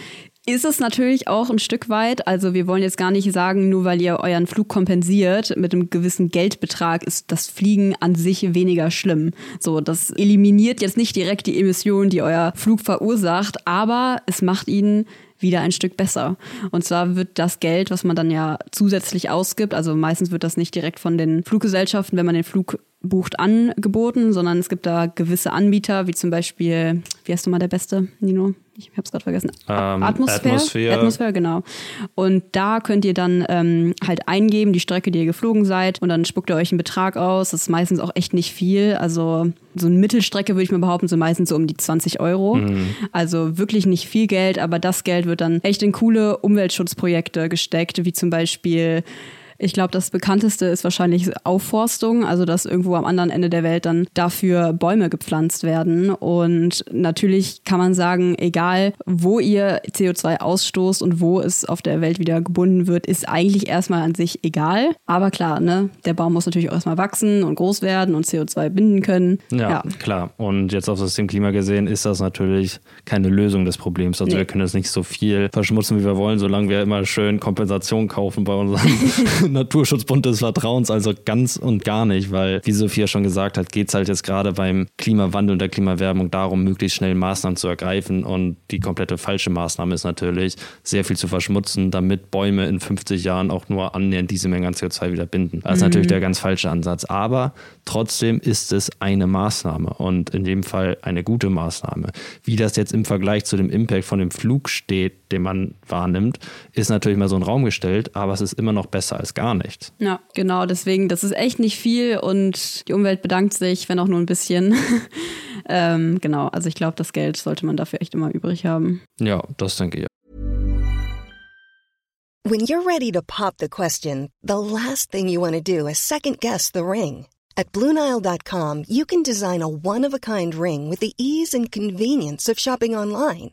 Speaker 3: ist es natürlich auch ein Stück weit. Also wir wollen jetzt gar nicht sagen, nur weil ihr euren Flug kompensiert mit einem gewissen Geldbetrag, ist das Fliegen an sich weniger schlimm. So, das eliminiert jetzt nicht direkt die Emissionen, die euer Flug verursacht, aber es macht ihn wieder ein Stück besser. Und zwar wird das Geld, was man dann ja zusätzlich ausgibt, also meistens wird das nicht direkt von den Fluggesellschaften, wenn man den Flug bucht, angeboten, sondern es gibt da gewisse Anbieter, wie zum Beispiel, wie heißt du mal der Beste, Nino? ich habe es gerade vergessen,
Speaker 4: ähm, Atmosphäre?
Speaker 3: Atmosphäre. Atmosphäre, genau. Und da könnt ihr dann ähm, halt eingeben, die Strecke, die ihr geflogen seid, und dann spuckt ihr euch einen Betrag aus. Das ist meistens auch echt nicht viel. Also so eine Mittelstrecke würde ich mal behaupten, so meistens so um die 20 Euro. Mhm. Also wirklich nicht viel Geld, aber das Geld wird dann echt in coole Umweltschutzprojekte gesteckt, wie zum Beispiel ich glaube, das bekannteste ist wahrscheinlich Aufforstung, also dass irgendwo am anderen Ende der Welt dann dafür Bäume gepflanzt werden. Und natürlich kann man sagen, egal wo ihr CO2 ausstoßt und wo es auf der Welt wieder gebunden wird, ist eigentlich erstmal an sich egal. Aber klar, ne, der Baum muss natürlich auch erstmal wachsen und groß werden und CO2 binden können.
Speaker 4: Ja, ja. klar. Und jetzt auf das Klima gesehen ist das natürlich keine Lösung des Problems. Also nee. wir können jetzt nicht so viel verschmutzen, wie wir wollen, solange wir immer schön Kompensation kaufen bei unseren Naturschutzbund des Vertrauens, also ganz und gar nicht, weil, wie Sophia schon gesagt hat, geht es halt jetzt gerade beim Klimawandel und der Klimawerbung darum, möglichst schnell Maßnahmen zu ergreifen. Und die komplette falsche Maßnahme ist natürlich, sehr viel zu verschmutzen, damit Bäume in 50 Jahren auch nur annähernd diese Menge an CO2 wieder binden. Das ist mhm. natürlich der ganz falsche Ansatz. Aber trotzdem ist es eine Maßnahme und in dem Fall eine gute Maßnahme. Wie das jetzt im Vergleich zu dem Impact von dem Flug steht, den man wahrnimmt, ist natürlich mal so ein Raum gestellt, aber es ist immer noch besser als gar nichts.
Speaker 3: Ja, genau, deswegen, das ist echt nicht viel und die Umwelt bedankt sich, wenn auch nur ein bisschen. ähm, genau, also ich glaube, das Geld sollte man dafür echt immer übrig haben.
Speaker 4: Ja, das denke ich.
Speaker 5: When you're ready to pop the question, the last thing you want to do is second guess the ring. At BlueNile.com you can design a one-of-a-kind ring with the ease and convenience of shopping online.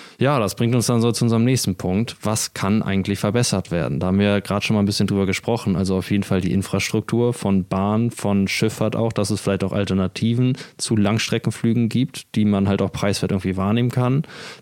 Speaker 4: Ja, das bringt uns dann so zu unserem nächsten Punkt. Was kann eigentlich verbessert werden? Da haben wir gerade schon mal ein bisschen drüber gesprochen. Also auf jeden Fall die Infrastruktur von Bahn, von Schifffahrt auch, dass es vielleicht auch Alternativen zu Langstreckenflügen gibt, die man halt auch preiswert irgendwie wahrnehmen kann.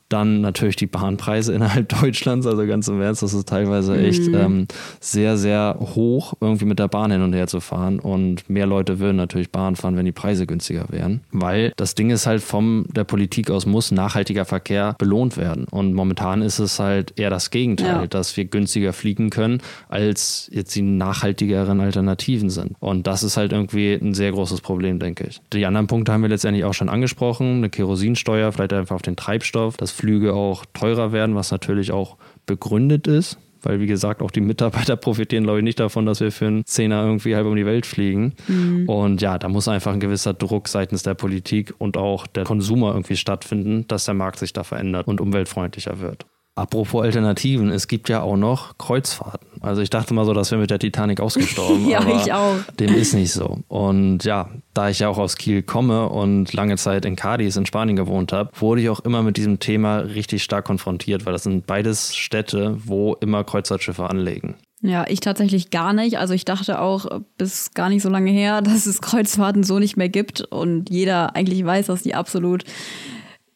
Speaker 4: Dann natürlich die Bahnpreise innerhalb Deutschlands, also ganz im Ernst, das ist teilweise echt mhm. ähm, sehr, sehr hoch, irgendwie mit der Bahn hin und her zu fahren. Und mehr Leute würden natürlich Bahn fahren, wenn die Preise günstiger wären. Weil das Ding ist halt von der Politik aus muss nachhaltiger Verkehr belohnt werden. Und momentan ist es halt eher das Gegenteil, ja. dass wir günstiger fliegen können, als jetzt die nachhaltigeren Alternativen sind. Und das ist halt irgendwie ein sehr großes Problem, denke ich. Die anderen Punkte haben wir letztendlich auch schon angesprochen. Eine Kerosinsteuer, vielleicht einfach auf den Treibstoff, dass Flüge auch teurer werden, was natürlich auch begründet ist weil wie gesagt auch die Mitarbeiter profitieren, glaube ich, nicht davon, dass wir für einen Zehner irgendwie halb um die Welt fliegen. Mhm. Und ja, da muss einfach ein gewisser Druck seitens der Politik und auch der Konsumer irgendwie stattfinden, dass der Markt sich da verändert und umweltfreundlicher wird. Apropos Alternativen, es gibt ja auch noch Kreuzfahrten. Also ich dachte mal so, das wäre mit der Titanic ausgestorben.
Speaker 3: ja, ich auch.
Speaker 4: Dem ist nicht so. Und ja, da ich ja auch aus Kiel komme und lange Zeit in Cadiz in Spanien gewohnt habe, wurde ich auch immer mit diesem Thema richtig stark konfrontiert, weil das sind beides Städte, wo immer Kreuzfahrtschiffe anlegen.
Speaker 3: Ja, ich tatsächlich gar nicht. Also ich dachte auch bis gar nicht so lange her, dass es Kreuzfahrten so nicht mehr gibt und jeder eigentlich weiß, dass die absolut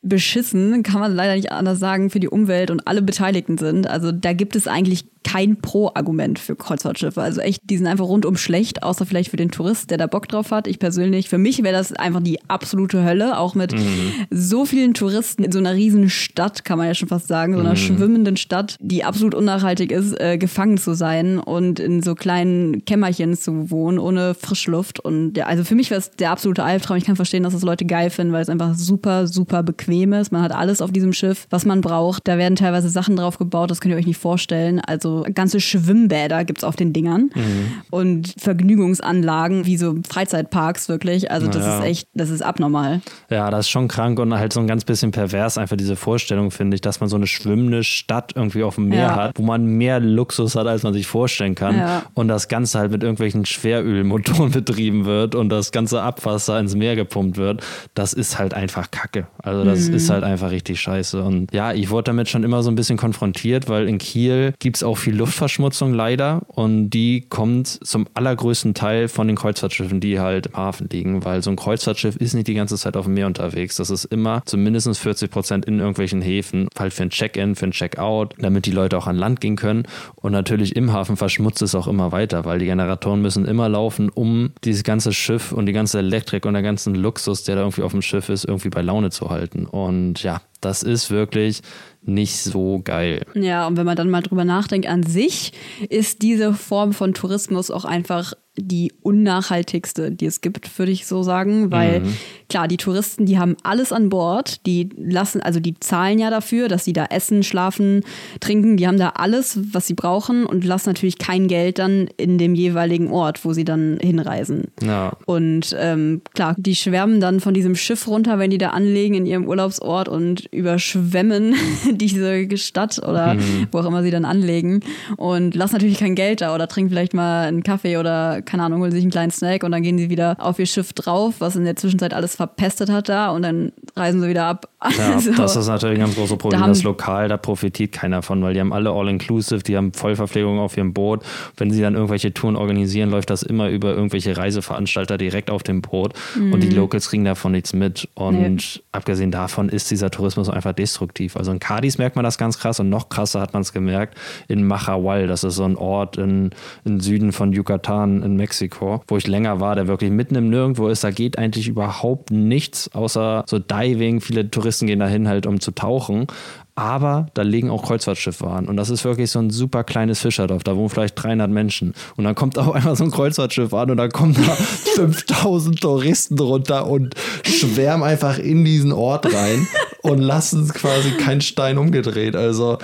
Speaker 3: beschissen, kann man leider nicht anders sagen, für die Umwelt und alle Beteiligten sind. Also da gibt es eigentlich kein Pro-Argument für Kreuzfahrtschiffe. Also echt, die sind einfach rundum schlecht, außer vielleicht für den Tourist, der da Bock drauf hat. Ich persönlich, für mich wäre das einfach die absolute Hölle, auch mit mhm. so vielen Touristen in so einer riesen Stadt, kann man ja schon fast sagen, so einer mhm. schwimmenden Stadt, die absolut unnachhaltig ist, äh, gefangen zu sein und in so kleinen Kämmerchen zu wohnen, ohne Frischluft. Und ja, also für mich wäre es der absolute Albtraum. Ich kann verstehen, dass das Leute geil finden, weil es einfach super, super bequem ist. Man hat alles auf diesem Schiff, was man braucht. Da werden teilweise Sachen drauf gebaut, das könnt ihr euch nicht vorstellen. Also ganze Schwimmbäder gibt es auf den Dingern mhm. und Vergnügungsanlagen wie so Freizeitparks wirklich. Also das naja. ist echt, das ist abnormal.
Speaker 4: Ja, das ist schon krank und halt so ein ganz bisschen pervers einfach diese Vorstellung, finde ich, dass man so eine schwimmende Stadt irgendwie auf dem Meer ja. hat, wo man mehr Luxus hat, als man sich vorstellen kann. Ja. Und das Ganze halt mit irgendwelchen Schwerölmotoren betrieben wird und das ganze Abwasser ins Meer gepumpt wird. Das ist halt einfach Kacke. Also das mhm. ist halt einfach richtig scheiße. Und ja, ich wurde damit schon immer so ein bisschen konfrontiert, weil in Kiel gibt es auch viel Luftverschmutzung leider und die kommt zum allergrößten Teil von den Kreuzfahrtschiffen, die halt im Hafen liegen, weil so ein Kreuzfahrtschiff ist nicht die ganze Zeit auf dem Meer unterwegs. Das ist immer zumindest 40 Prozent in irgendwelchen Häfen, halt für ein Check-in, für ein Check-out, damit die Leute auch an Land gehen können. Und natürlich im Hafen verschmutzt es auch immer weiter, weil die Generatoren müssen immer laufen, um dieses ganze Schiff und die ganze Elektrik und der ganzen Luxus, der da irgendwie auf dem Schiff ist, irgendwie bei Laune zu halten. Und ja, das ist wirklich nicht so geil.
Speaker 3: Ja, und wenn man dann mal drüber nachdenkt, an sich ist diese Form von Tourismus auch einfach die unnachhaltigste, die es gibt, würde ich so sagen, weil mhm. klar, die Touristen, die haben alles an Bord, die lassen, also die zahlen ja dafür, dass sie da essen, schlafen, trinken, die haben da alles, was sie brauchen und lassen natürlich kein Geld dann in dem jeweiligen Ort, wo sie dann hinreisen.
Speaker 4: Ja.
Speaker 3: Und ähm, klar, die schwärmen dann von diesem Schiff runter, wenn die da anlegen in ihrem Urlaubsort und überschwemmen diese Stadt oder mhm. wo auch immer sie dann anlegen und lassen natürlich kein Geld da oder trinken vielleicht mal einen Kaffee oder keine Ahnung, holen sich einen kleinen Snack und dann gehen sie wieder auf ihr Schiff drauf, was in der Zwischenzeit alles verpestet hat da und dann reisen sie wieder ab.
Speaker 4: Ja, also, das ist natürlich ein ganz großes Problem. Da das Lokal, da profitiert keiner von, weil die haben alle All-Inclusive, die haben Vollverpflegung auf ihrem Boot. Wenn sie dann irgendwelche Touren organisieren, läuft das immer über irgendwelche Reiseveranstalter direkt auf dem Boot mhm. und die mhm. Locals kriegen davon nichts mit. Und nee. abgesehen davon ist dieser Tourismus einfach destruktiv. Also in Cadiz merkt man das ganz krass und noch krasser hat man es gemerkt in Machahual. Das ist so ein Ort in, im Süden von Yucatan in Mexiko, wo ich länger war, der wirklich mitten im Nirgendwo ist. Da geht eigentlich überhaupt nichts außer so Diving. Viele Touristen gehen dahin halt, um zu tauchen. Aber da liegen auch Kreuzfahrtschiffe an. Und das ist wirklich so ein super kleines Fischerdorf. Da wohnen vielleicht 300 Menschen. Und dann kommt auch einmal so ein Kreuzfahrtschiff an und dann kommen da 5000 Touristen drunter und schwärmen einfach in diesen Ort rein und lassen quasi keinen Stein umgedreht. Also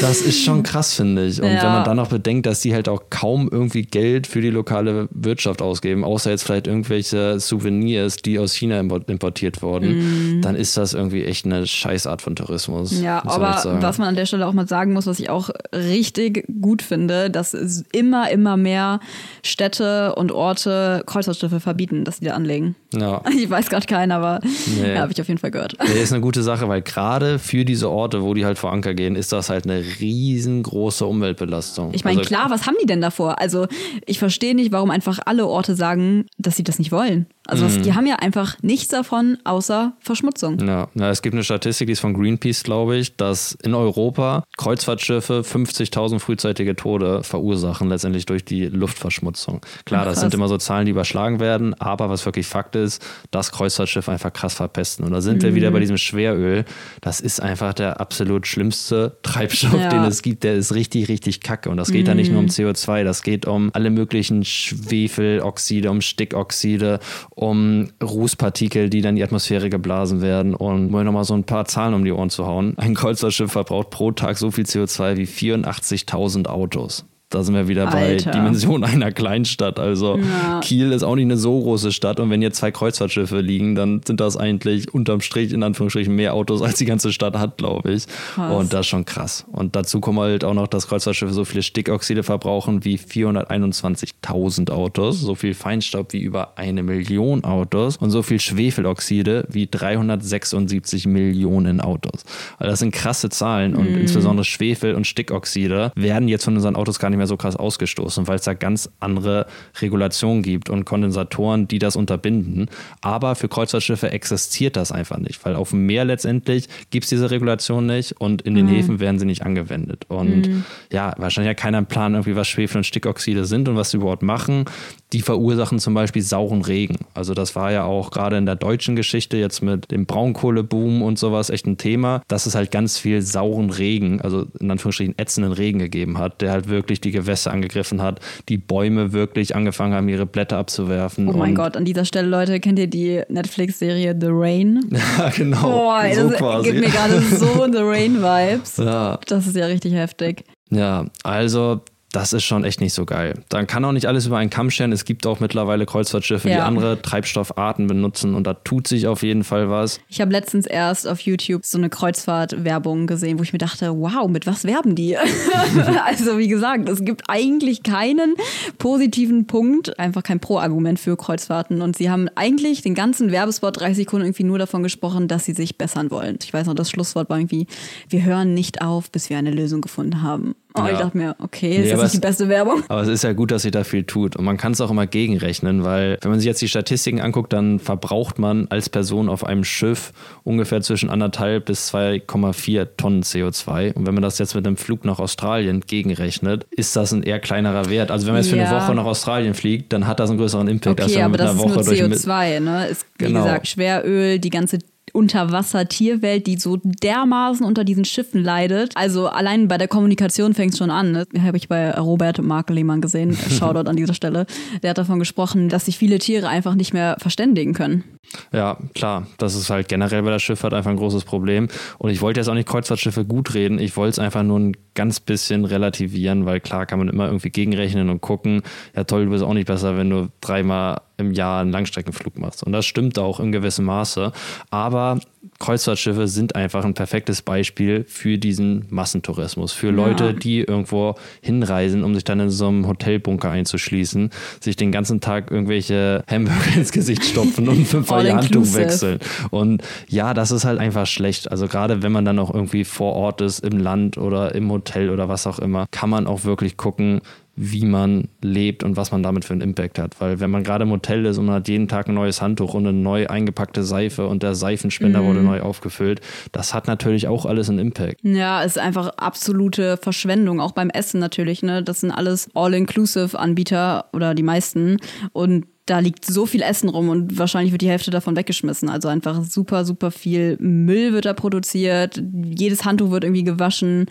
Speaker 4: das ist schon krass, finde ich. Und ja. wenn man dann noch bedenkt, dass die halt auch kaum irgendwie Geld für die lokale Wirtschaft ausgeben, außer jetzt vielleicht irgendwelche Souvenirs, die aus China importiert wurden, mm. dann ist das irgendwie echt eine Scheißart von Tourismus.
Speaker 3: Ja, aber was man an der Stelle auch mal sagen muss, was ich auch richtig gut finde, dass immer, immer mehr Städte und Orte Kreuzfahrtschiffe verbieten, dass die da anlegen.
Speaker 4: Ja.
Speaker 3: Ich weiß gerade keinen, aber nee. ja, habe ich auf jeden Fall gehört.
Speaker 4: Nee, ist eine gute Sache, weil gerade für diese Orte, wo die halt vor Anker gehen, ist das halt eine riesengroße Umweltbelastung.
Speaker 3: Ich meine,
Speaker 4: also,
Speaker 3: klar, was haben die denn davor? Also ich verstehe nicht, warum einfach alle Orte sagen, dass sie das nicht wollen. Also mhm. die haben ja einfach nichts davon außer Verschmutzung.
Speaker 4: Ja. ja, es gibt eine Statistik, die ist von Greenpeace, glaube ich, dass in Europa Kreuzfahrtschiffe 50.000 frühzeitige Tode verursachen, letztendlich durch die Luftverschmutzung. Klar, Ach, das sind immer so Zahlen, die überschlagen werden, aber was wirklich Fakt ist, dass Kreuzfahrtschiffe einfach krass verpesten. Und da sind mhm. wir wieder bei diesem Schweröl. Das ist einfach der absolut schlimmste Treibstoff, ja. den es gibt. Der ist richtig, richtig kacke. Und das geht mhm. da nicht nur um CO2, das geht um alle möglichen Schwefeloxide, um Stickoxide um Rußpartikel, die dann in die Atmosphäre geblasen werden. Und um nochmal so ein paar Zahlen um die Ohren zu hauen. Ein Kreuzfahrtschiff verbraucht pro Tag so viel CO2 wie 84.000 Autos. Da sind wir wieder
Speaker 3: Alter.
Speaker 4: bei Dimension einer Kleinstadt. Also
Speaker 3: Ja.
Speaker 4: Kiel ist auch nicht eine so große Stadt und wenn jetzt zwei Kreuzfahrtschiffe liegen, dann sind das eigentlich unterm Strich in Anführungsstrichen mehr Autos, als die ganze Stadt hat, glaube ich.
Speaker 3: Krass.
Speaker 4: Und das ist schon krass. Und dazu kommen halt auch noch, dass Kreuzfahrtschiffe so viele Stickoxide verbrauchen wie 421.000 Autos, so viel Feinstaub wie über eine Million Autos und so viel Schwefeloxide wie 376 Millionen Autos. Also das sind krasse Zahlen und insbesondere Schwefel und Stickoxide werden jetzt von unseren Autos gar nicht mehr so krass ausgestoßen, weil es da ganz andere Regulationen gibt und Kondensatoren, die das unterbinden. Aber für Kreuzfahrtschiffe existiert das einfach nicht, weil auf dem Meer letztendlich gibt es diese Regulation nicht und in den Häfen werden sie nicht angewendet. Und ja, wahrscheinlich hat keiner einen Plan, irgendwie was Schwefel und Stickoxide sind und was sie überhaupt machen. Die verursachen zum Beispiel sauren Regen. Also das war ja auch gerade in der deutschen Geschichte jetzt mit dem Braunkohleboom und sowas echt ein Thema, dass es halt ganz viel sauren Regen, also in Anführungsstrichen ätzenden Regen gegeben hat, der halt wirklich die Gewässer angegriffen hat, die Bäume wirklich angefangen haben, ihre Blätter abzuwerfen.
Speaker 3: Oh mein Gott, an dieser Stelle, Leute, kennt ihr die Netflix-Serie The Rain?
Speaker 4: Ja, genau.
Speaker 3: Boah,
Speaker 4: so
Speaker 3: das
Speaker 4: quasi.
Speaker 3: gibt mir gerade so The Rain-Vibes.
Speaker 4: Ja.
Speaker 3: Das ist ja richtig heftig.
Speaker 4: Ja, also das ist schon echt nicht so geil. Dann kann auch nicht alles über einen Kamm scheren. Es gibt auch mittlerweile Kreuzfahrtschiffe, die
Speaker 3: Ja.
Speaker 4: andere Treibstoffarten benutzen und da tut sich auf jeden Fall was.
Speaker 3: Ich habe letztens erst auf YouTube so eine Kreuzfahrt-Werbung gesehen, wo ich mir dachte, wow, mit was werben die? also wie gesagt, es gibt eigentlich keinen positiven Punkt, einfach kein Pro-Argument für Kreuzfahrten. Und sie haben eigentlich den ganzen Werbespot 30 Sekunden irgendwie nur davon gesprochen, dass sie sich bessern wollen. Ich weiß noch, das Schlusswort war irgendwie, wir hören nicht auf, bis wir eine Lösung gefunden haben. Oh,
Speaker 4: Ja.
Speaker 3: ich dachte mir, okay,
Speaker 4: Nee,
Speaker 3: ist
Speaker 4: aber
Speaker 3: das nicht die
Speaker 4: es-
Speaker 3: beste Werbung?
Speaker 4: Aber es ist ja gut, dass sich da viel tut. Und man kann es auch immer gegenrechnen, weil wenn man sich jetzt die Statistiken anguckt, dann verbraucht man als Person auf einem Schiff ungefähr zwischen anderthalb bis 2,4 Tonnen CO2. Und wenn man das jetzt mit einem Flug nach Australien gegenrechnet, ist das ein eher kleinerer Wert. Also wenn man jetzt für eine
Speaker 3: Ja.
Speaker 4: Woche nach Australien fliegt, dann hat das einen größeren Impact, als
Speaker 3: Okay,
Speaker 4: wenn man
Speaker 3: aber
Speaker 4: mit
Speaker 3: das
Speaker 4: einer
Speaker 3: ist
Speaker 4: Woche
Speaker 3: nur
Speaker 4: durch den-
Speaker 3: CO2, ne? Ist, wie
Speaker 4: Genau.
Speaker 3: gesagt, Schweröl, die ganze Unterwasser-Tierwelt, die so dermaßen unter diesen Schiffen leidet. Also allein bei der Kommunikation fängt es schon an. Ne? Habe ich bei Robert Mark Lehmann gesehen. Shoutout an dieser Stelle. Der hat davon gesprochen, dass sich viele Tiere einfach nicht mehr verständigen können.
Speaker 4: Ja, klar. Das ist halt generell bei der Schifffahrt einfach ein großes Problem. Und ich wollte jetzt auch nicht Kreuzfahrtschiffe gut reden. Ich wollte es einfach nur ein ganz bisschen relativieren, weil klar kann man immer irgendwie gegenrechnen und gucken, ja toll, du bist auch nicht besser, wenn du dreimal im Jahr einen Langstreckenflug machst. Und das stimmt auch in gewissem Maße. Aber Kreuzfahrtschiffe sind einfach ein perfektes Beispiel für diesen Massentourismus. Für Leute, die irgendwo hinreisen, um sich dann in so einem Hotelbunker einzuschließen, sich den ganzen Tag irgendwelche Hamburger ins Gesicht stopfen und fünfmal ihr Handtuch wechseln. Und ja, das ist halt einfach schlecht. Also gerade wenn man dann auch irgendwie vor Ort ist, im Land oder im Hotel oder was auch immer, kann man auch wirklich gucken, wie man lebt und was man damit für einen Impact hat. Weil wenn man gerade im Hotel ist und man hat jeden Tag ein neues Handtuch und eine neu eingepackte Seife und der Seifenspender wurde neu aufgefüllt, das hat natürlich auch alles einen Impact.
Speaker 3: Ja, ist einfach absolute Verschwendung, auch beim Essen natürlich. Ne? Das sind alles All-Inclusive-Anbieter oder die meisten. Und da liegt so viel Essen rum und wahrscheinlich wird die Hälfte davon weggeschmissen. Also einfach super, super viel Müll wird da produziert. Jedes Handtuch wird irgendwie gewaschen.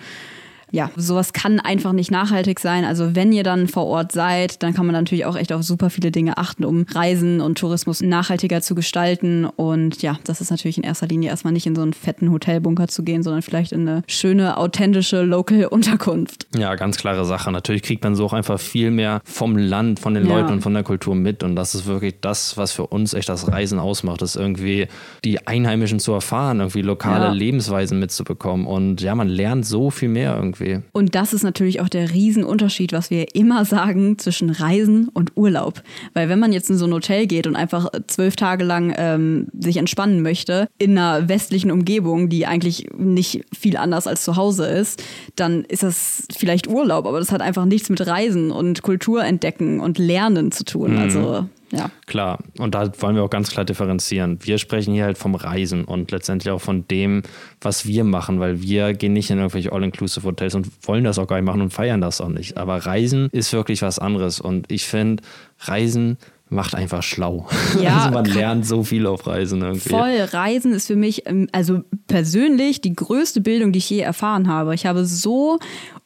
Speaker 3: Ja, sowas kann einfach nicht nachhaltig sein. Also wenn ihr dann vor Ort seid, dann kann man natürlich auch echt auf super viele Dinge achten, um Reisen und Tourismus nachhaltiger zu gestalten. Und ja, das ist natürlich in erster Linie erstmal nicht in so einen fetten Hotelbunker zu gehen, sondern vielleicht in eine schöne, authentische Local-Unterkunft.
Speaker 4: Ja, ganz klare Sache. Natürlich kriegt man so auch einfach viel mehr vom Land, von den
Speaker 3: Ja.
Speaker 4: Leuten und von der Kultur mit. Und das ist wirklich das, was für uns echt das Reisen ausmacht, ist irgendwie die Einheimischen zu erfahren, irgendwie lokale
Speaker 3: Ja.
Speaker 4: Lebensweisen mitzubekommen. Und ja, man lernt so viel mehr irgendwie.
Speaker 3: Und das ist natürlich auch der Riesenunterschied, was wir immer sagen zwischen Reisen und Urlaub. Weil wenn man jetzt in so ein Hotel geht und einfach zwölf Tage lang ähm, sich entspannen möchte, in einer westlichen Umgebung, die eigentlich nicht viel anders als zu Hause ist, dann ist das vielleicht Urlaub, aber das hat einfach nichts mit Reisen und Kultur entdecken und Lernen zu tun. Also ja.
Speaker 4: Klar, und da wollen wir auch ganz klar differenzieren. Wir sprechen hier halt vom Reisen und letztendlich auch von dem, was wir machen, weil wir gehen nicht in irgendwelche All-Inclusive-Hotels und wollen das auch gar nicht machen und feiern das auch nicht. Aber Reisen ist wirklich was anderes und ich finde, Reisen macht einfach schlau.
Speaker 3: Ja,
Speaker 4: also man lernt so viel auf Reisen irgendwie.
Speaker 3: Voll Reisen ist für mich, ähm, also persönlich, die größte Bildung, die ich je erfahren habe. Ich habe so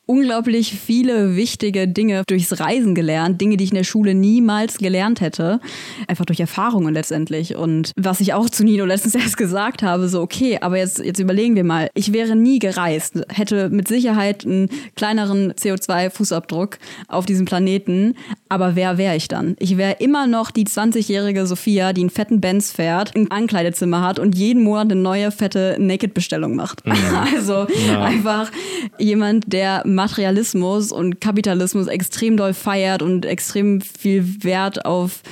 Speaker 3: unglaublich viele wichtige Dinge durchs Reisen gelernt, Dinge, die ich in der Schule niemals gelernt hätte, einfach durch Erfahrungen letztendlich. Und was ich auch zu Nino letztens erst gesagt habe, so okay, aber jetzt, jetzt überlegen wir mal, ich wäre nie gereist, hätte mit Sicherheit einen kleineren CO2-Fußabdruck auf diesem Planeten, aber wer wäre ich dann? Ich wäre immer noch die 20-jährige Sophia, die einen fetten Benz fährt, ein Ankleidezimmer hat und jeden Monat eine neue fette Naked-Bestellung macht. Mhm. Also ja. einfach jemand, der Materialismus und Kapitalismus extrem doll feiert und extrem viel Wert auf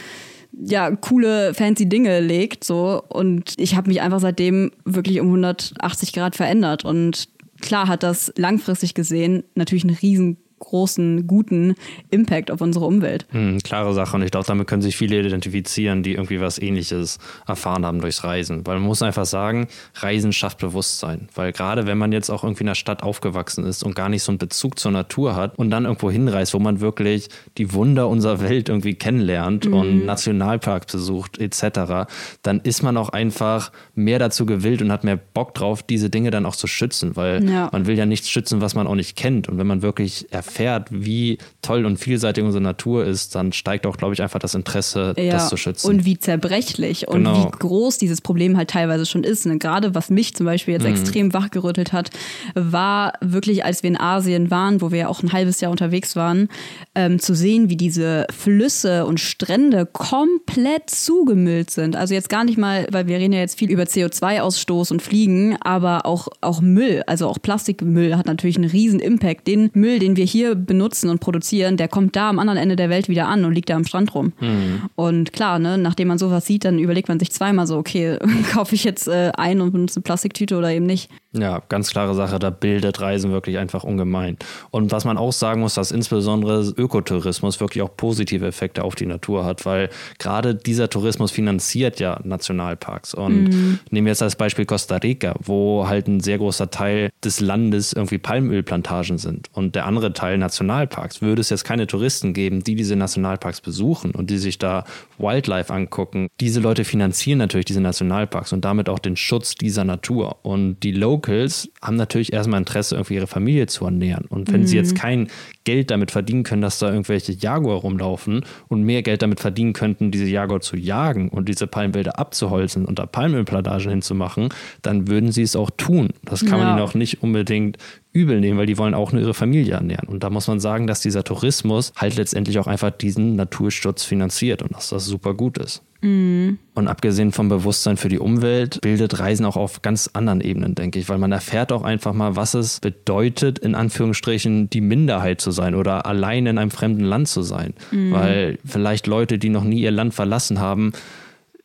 Speaker 3: ja, coole, fancy Dinge legt, so. Und ich habe mich einfach seitdem wirklich um 180 Grad verändert. Und klar hat das langfristig gesehen natürlich einen riesen großen, guten Impact auf unsere Umwelt.
Speaker 4: Hm, klare Sache und ich glaube, damit können sich viele identifizieren, die irgendwie was ähnliches erfahren haben durchs Reisen. Weil man muss einfach sagen, Reisen schafft Bewusstsein. Weil gerade wenn man jetzt auch irgendwie in der Stadt aufgewachsen ist und gar nicht so einen Bezug zur Natur hat und dann irgendwo hinreist, wo man wirklich die Wunder unserer Welt irgendwie kennenlernt mhm. und Nationalparks besucht etc., dann ist man auch einfach mehr dazu gewillt und hat mehr Bock drauf, diese Dinge dann auch zu schützen. Weil ja. man will ja nichts schützen, was man auch nicht kennt. Und wenn man wirklich erfährt, erfährt, wie toll und vielseitig unsere Natur ist, dann steigt auch, glaube ich, einfach das Interesse, ja, das zu schützen.
Speaker 3: Und wie zerbrechlich und genau. wie groß dieses Problem halt teilweise schon ist. Ne? Gerade was mich zum Beispiel jetzt mhm. extrem wachgerüttelt hat, war wirklich, als wir in Asien waren, wo wir ja auch ein halbes Jahr unterwegs waren, ähm, zu sehen, wie diese Flüsse und Strände komplett zugemüllt sind. Also jetzt gar nicht mal, weil wir reden ja jetzt viel über CO2-Ausstoß und Fliegen, aber auch, auch Müll, also auch Plastikmüll hat natürlich einen riesen Impact. Den Müll, den wir hier hier benutzen und produzieren, der kommt da am anderen Ende der Welt wieder an und liegt da am Strand rum. Mhm. Und klar, ne, nachdem man sowas sieht, dann überlegt man sich zweimal so, okay, kaufe ich jetzt äh, ein und benutze eine Plastiktüte oder eben nicht.
Speaker 4: Ja, ganz klare Sache, da bildet Reisen wirklich einfach ungemein. Und was man auch sagen muss, dass insbesondere Ökotourismus wirklich auch positive Effekte auf die Natur hat, weil gerade dieser Tourismus finanziert ja Nationalparks. Und mhm. nehmen wir jetzt als Beispiel Costa Rica, wo halt ein sehr großer Teil des Landes irgendwie Palmölplantagen sind. Und der andere Teil Nationalparks. Würde es jetzt keine Touristen geben, die diese Nationalparks besuchen und die sich da Wildlife angucken, diese Leute finanzieren natürlich diese Nationalparks und damit auch den Schutz dieser Natur. Und die Local Locals haben natürlich erstmal Interesse, irgendwie ihre Familie zu ernähren. Und wenn mhm. sie jetzt kein Geld damit verdienen können, dass da irgendwelche Jaguar rumlaufen und mehr Geld damit verdienen könnten, diese Jaguar zu jagen und diese Palmwälder abzuholzen und da Palmölplantagen hinzumachen, dann würden sie es auch tun. Das kann ja. man ihnen auch nicht unbedingt übel nehmen, weil die wollen auch nur ihre Familie ernähren. Und da muss man sagen, dass dieser Tourismus halt letztendlich auch einfach diesen Naturschutz finanziert und dass das super gut ist. Mhm. Und abgesehen vom Bewusstsein für die Umwelt bildet Reisen auch auf ganz anderen Ebenen, denke ich, weil man erfährt auch einfach mal, was es bedeutet, in Anführungsstrichen die Minderheit zu sein oder allein in einem fremden Land zu sein. Mhm. Weil vielleicht Leute, die noch nie ihr Land verlassen haben,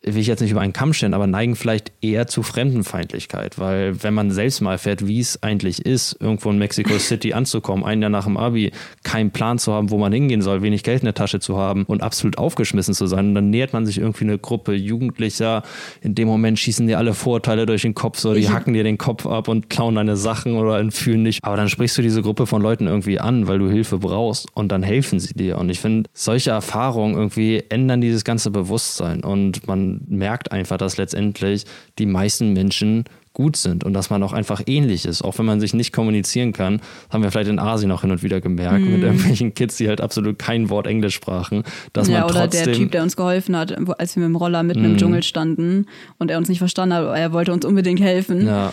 Speaker 4: will ich jetzt nicht über einen Kamm stellen, aber neigen vielleicht eher zu Fremdenfeindlichkeit, weil wenn man selbst mal erfährt, wie es eigentlich ist, irgendwo in Mexico City anzukommen, ein Jahr nach dem Abi, keinen Plan zu haben, wo man hingehen soll, wenig Geld in der Tasche zu haben und absolut aufgeschmissen zu sein, und dann nähert man sich irgendwie eine Gruppe Jugendlicher, in dem Moment schießen dir alle Vorurteile durch den Kopf, so die hacken dir den Kopf ab und klauen deine Sachen oder entführen dich, aber dann sprichst du diese Gruppe von Leuten irgendwie an, weil du Hilfe brauchst und dann helfen sie dir. Und ich finde, solche Erfahrungen irgendwie ändern dieses ganze Bewusstsein. Und man merkt einfach, dass letztendlich die meisten Menschen gut sind und dass man auch einfach ähnlich ist, auch wenn man sich nicht kommunizieren kann, haben wir vielleicht in Asien auch hin und wieder gemerkt, mm. mit mhm. irgendwelchen Kids, die halt absolut kein Wort Englisch sprachen, dass ja, man trotzdem...
Speaker 3: oder der Typ, der uns geholfen hat, als wir mit dem Roller mitten mm. im mhm. Dschungel standen und er uns nicht verstanden hat, aber er wollte uns unbedingt helfen.
Speaker 4: Ja,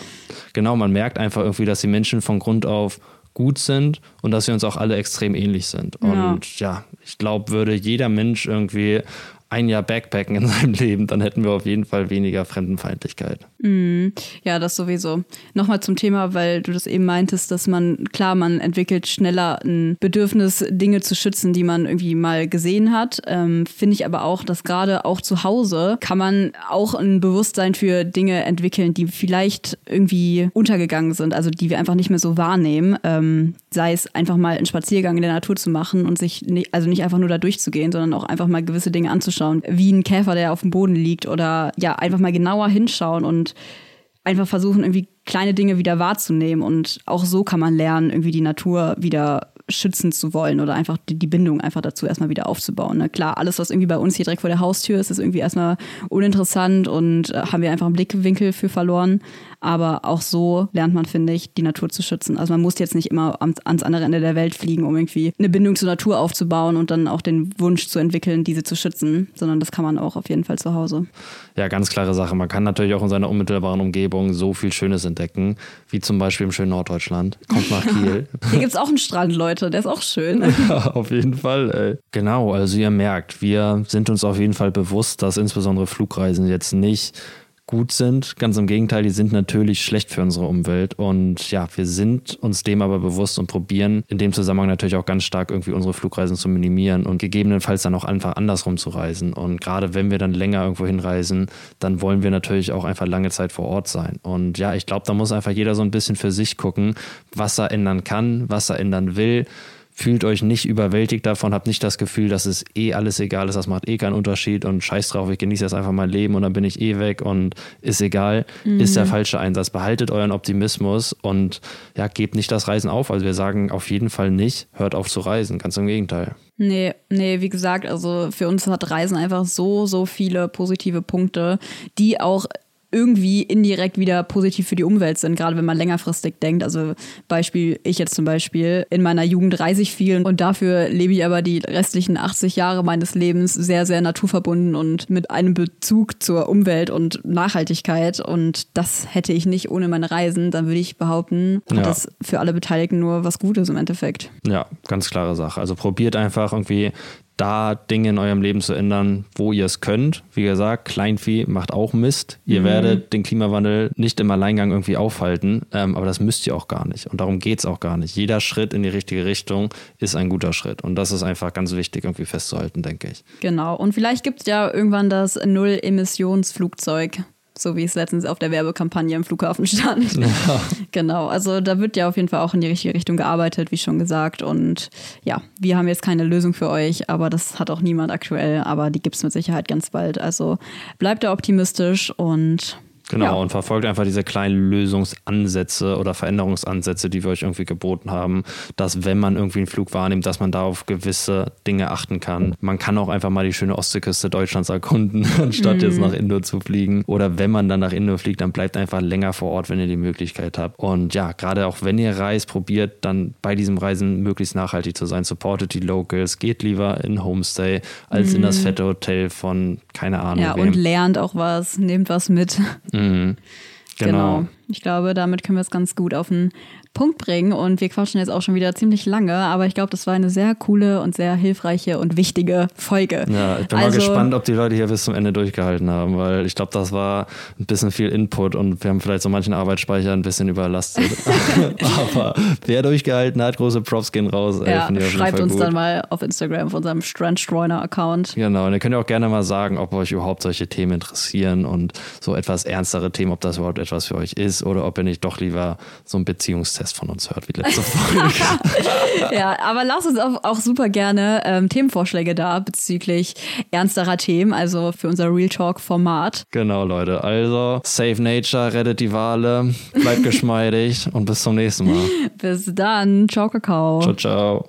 Speaker 4: genau, man merkt einfach irgendwie, dass die Menschen von Grund auf gut sind und dass wir uns auch alle extrem ähnlich sind. Und ja, ja ich glaube, würde jeder Mensch irgendwie ein Jahr Backpacken in seinem Leben, dann hätten wir auf jeden Fall weniger Fremdenfeindlichkeit.
Speaker 3: Mm, ja, das sowieso. Nochmal zum Thema, weil du das eben meintest, dass man, klar, man entwickelt schneller ein Bedürfnis, Dinge zu schützen, die man irgendwie mal gesehen hat. Ähm, Finde ich aber auch, dass gerade auch zu Hause kann man auch ein Bewusstsein für Dinge entwickeln, die vielleicht irgendwie untergegangen sind, also die wir einfach nicht mehr so wahrnehmen. Ähm, sei es einfach mal einen Spaziergang in der Natur zu machen und sich nicht, also nicht einfach nur da durchzugehen, sondern auch einfach mal gewisse Dinge anzuschauen anschauen, wie ein Käfer, der auf dem Boden liegt oder ja, einfach mal genauer hinschauen und einfach versuchen, irgendwie kleine Dinge wieder wahrzunehmen. Und auch so kann man lernen, irgendwie die Natur wieder schützen zu wollen oder einfach die, die Bindung einfach dazu erstmal wieder aufzubauen. Ne? Klar, alles, was irgendwie bei uns hier direkt vor der Haustür ist, ist irgendwie erstmal uninteressant und äh, haben wir einfach einen Blickwinkel für verloren. Aber auch so lernt man, finde ich, die Natur zu schützen. Also man muss jetzt nicht immer ans, andere Ende der Welt fliegen, um irgendwie eine Bindung zur Natur aufzubauen und dann auch den Wunsch zu entwickeln, diese zu schützen, sondern das kann man auch auf jeden Fall zu Hause.
Speaker 4: Ja, ganz klare Sache. Man kann natürlich auch in seiner unmittelbaren Umgebung so viel Schönes entdecken, wie zum Beispiel im schönen Norddeutschland. Kommt nach Kiel.
Speaker 3: Hier gibt es auch einen Strand, Leute, der ist auch schön.
Speaker 4: Ja, auf jeden Fall. Ey. Genau, also ihr merkt, wir sind uns auf jeden Fall bewusst, dass insbesondere Flugreisen jetzt nicht gut sind. Ganz im Gegenteil, die sind natürlich schlecht für unsere Umwelt. Und ja, wir sind uns dem aber bewusst und probieren in dem Zusammenhang natürlich auch ganz stark irgendwie unsere Flugreisen zu minimieren und gegebenenfalls dann auch einfach andersrum zu reisen. Und gerade wenn wir dann länger irgendwo hinreisen, dann wollen wir natürlich auch einfach lange Zeit vor Ort sein. Und ja, ich glaube, da muss einfach jeder so ein bisschen für sich gucken, was er ändern kann, was er ändern will fühlt euch nicht überwältigt davon, habt nicht das Gefühl, dass es eh alles egal ist, das macht eh keinen Unterschied und scheiß drauf, ich genieße jetzt einfach mein Leben und dann bin ich eh weg und ist egal, mhm. ist der falsche Einsatz. Behaltet euren Optimismus und ja, gebt nicht das Reisen auf. Also wir sagen auf jeden Fall nicht, hört auf zu reisen, ganz im Gegenteil.
Speaker 3: Nee, nee, wie gesagt, also für uns hat Reisen einfach so, so viele positive Punkte, die auch irgendwie indirekt wieder positiv für die Umwelt sind, gerade wenn man längerfristig denkt. Also Beispiel, ich jetzt zum Beispiel, in meiner Jugend reise ich viel und dafür lebe ich aber die restlichen 80 Jahre meines Lebens sehr, sehr naturverbunden und mit einem Bezug zur Umwelt und Nachhaltigkeit. Und das hätte ich nicht ohne meine Reisen. Dann würde ich behaupten, ja. das für alle Beteiligten nur was Gutes im Endeffekt.
Speaker 4: Ja, ganz klare Sache. Also probiert einfach irgendwie da Dinge in eurem Leben zu ändern, wo ihr es könnt. Wie gesagt, Kleinvieh macht auch Mist. Ihr mhm. werdet den Klimawandel nicht im Alleingang irgendwie aufhalten, ähm, aber das müsst ihr auch gar nicht. Und darum geht es auch gar nicht. Jeder Schritt in die richtige Richtung ist ein guter Schritt. Und das ist einfach ganz wichtig irgendwie festzuhalten, denke ich.
Speaker 3: Genau. Und vielleicht gibt es ja irgendwann das Null-Emissionsflugzeug so wie es letztens auf der Werbekampagne im Flughafen stand. Ja. Genau, also da wird ja auf jeden Fall auch in die richtige Richtung gearbeitet, wie schon gesagt. Und ja, wir haben jetzt keine Lösung für euch, aber das hat auch niemand aktuell, aber die gibt es mit Sicherheit ganz bald. Also bleibt da optimistisch und
Speaker 4: Genau,
Speaker 3: ja.
Speaker 4: und verfolgt einfach diese kleinen Lösungsansätze oder Veränderungsansätze, die wir euch irgendwie geboten haben, dass wenn man irgendwie einen Flug wahrnimmt, dass man da auf gewisse Dinge achten kann. Man kann auch einfach mal die schöne Ostseeküste Deutschlands erkunden, anstatt mhm. jetzt nach Indo zu fliegen. Oder wenn man dann nach Indo fliegt, dann bleibt einfach länger vor Ort, wenn ihr die Möglichkeit habt. Und ja, gerade auch wenn ihr reist, probiert dann bei diesem Reisen möglichst nachhaltig zu sein. Supportet die Locals, geht lieber in Homestay als mhm. in das fette Hotel von keine Ahnung.
Speaker 3: Ja, wem. und lernt auch was, nehmt was mit.
Speaker 4: Mhm. Genau. genau.
Speaker 3: Ich glaube, damit können wir es ganz gut auf den Punkt bringen. Und wir quatschen jetzt auch schon wieder ziemlich lange, aber ich glaube, das war eine sehr coole und sehr hilfreiche und wichtige Folge.
Speaker 4: Ja, ich bin also, mal gespannt, ob die Leute hier bis zum Ende durchgehalten haben, weil ich glaube, das war ein bisschen viel Input und wir haben vielleicht so manchen Arbeitsspeicher ein bisschen überlastet. aber wer durchgehalten hat, große Props gehen raus.
Speaker 3: Ja, schreibt uns gut. dann mal auf Instagram auf unserem Strandstreuner-Account.
Speaker 4: Genau, und ihr könnt ja auch gerne mal sagen, ob euch überhaupt solche Themen interessieren und so etwas ernstere Themen, ob das überhaupt etwas für euch ist oder ob ihr nicht doch lieber so ein Beziehungstest Podcast von uns hört, wie letzte Folge.
Speaker 3: ja, aber lasst uns auch, auch super gerne ähm, Themenvorschläge da bezüglich ernsterer Themen, also für unser Real Talk-Format.
Speaker 4: Genau, Leute. Also, save nature, rettet die Wale, bleibt geschmeidig und bis zum nächsten Mal.
Speaker 3: Bis dann. Ciao, Kakao.
Speaker 4: Ciao, ciao.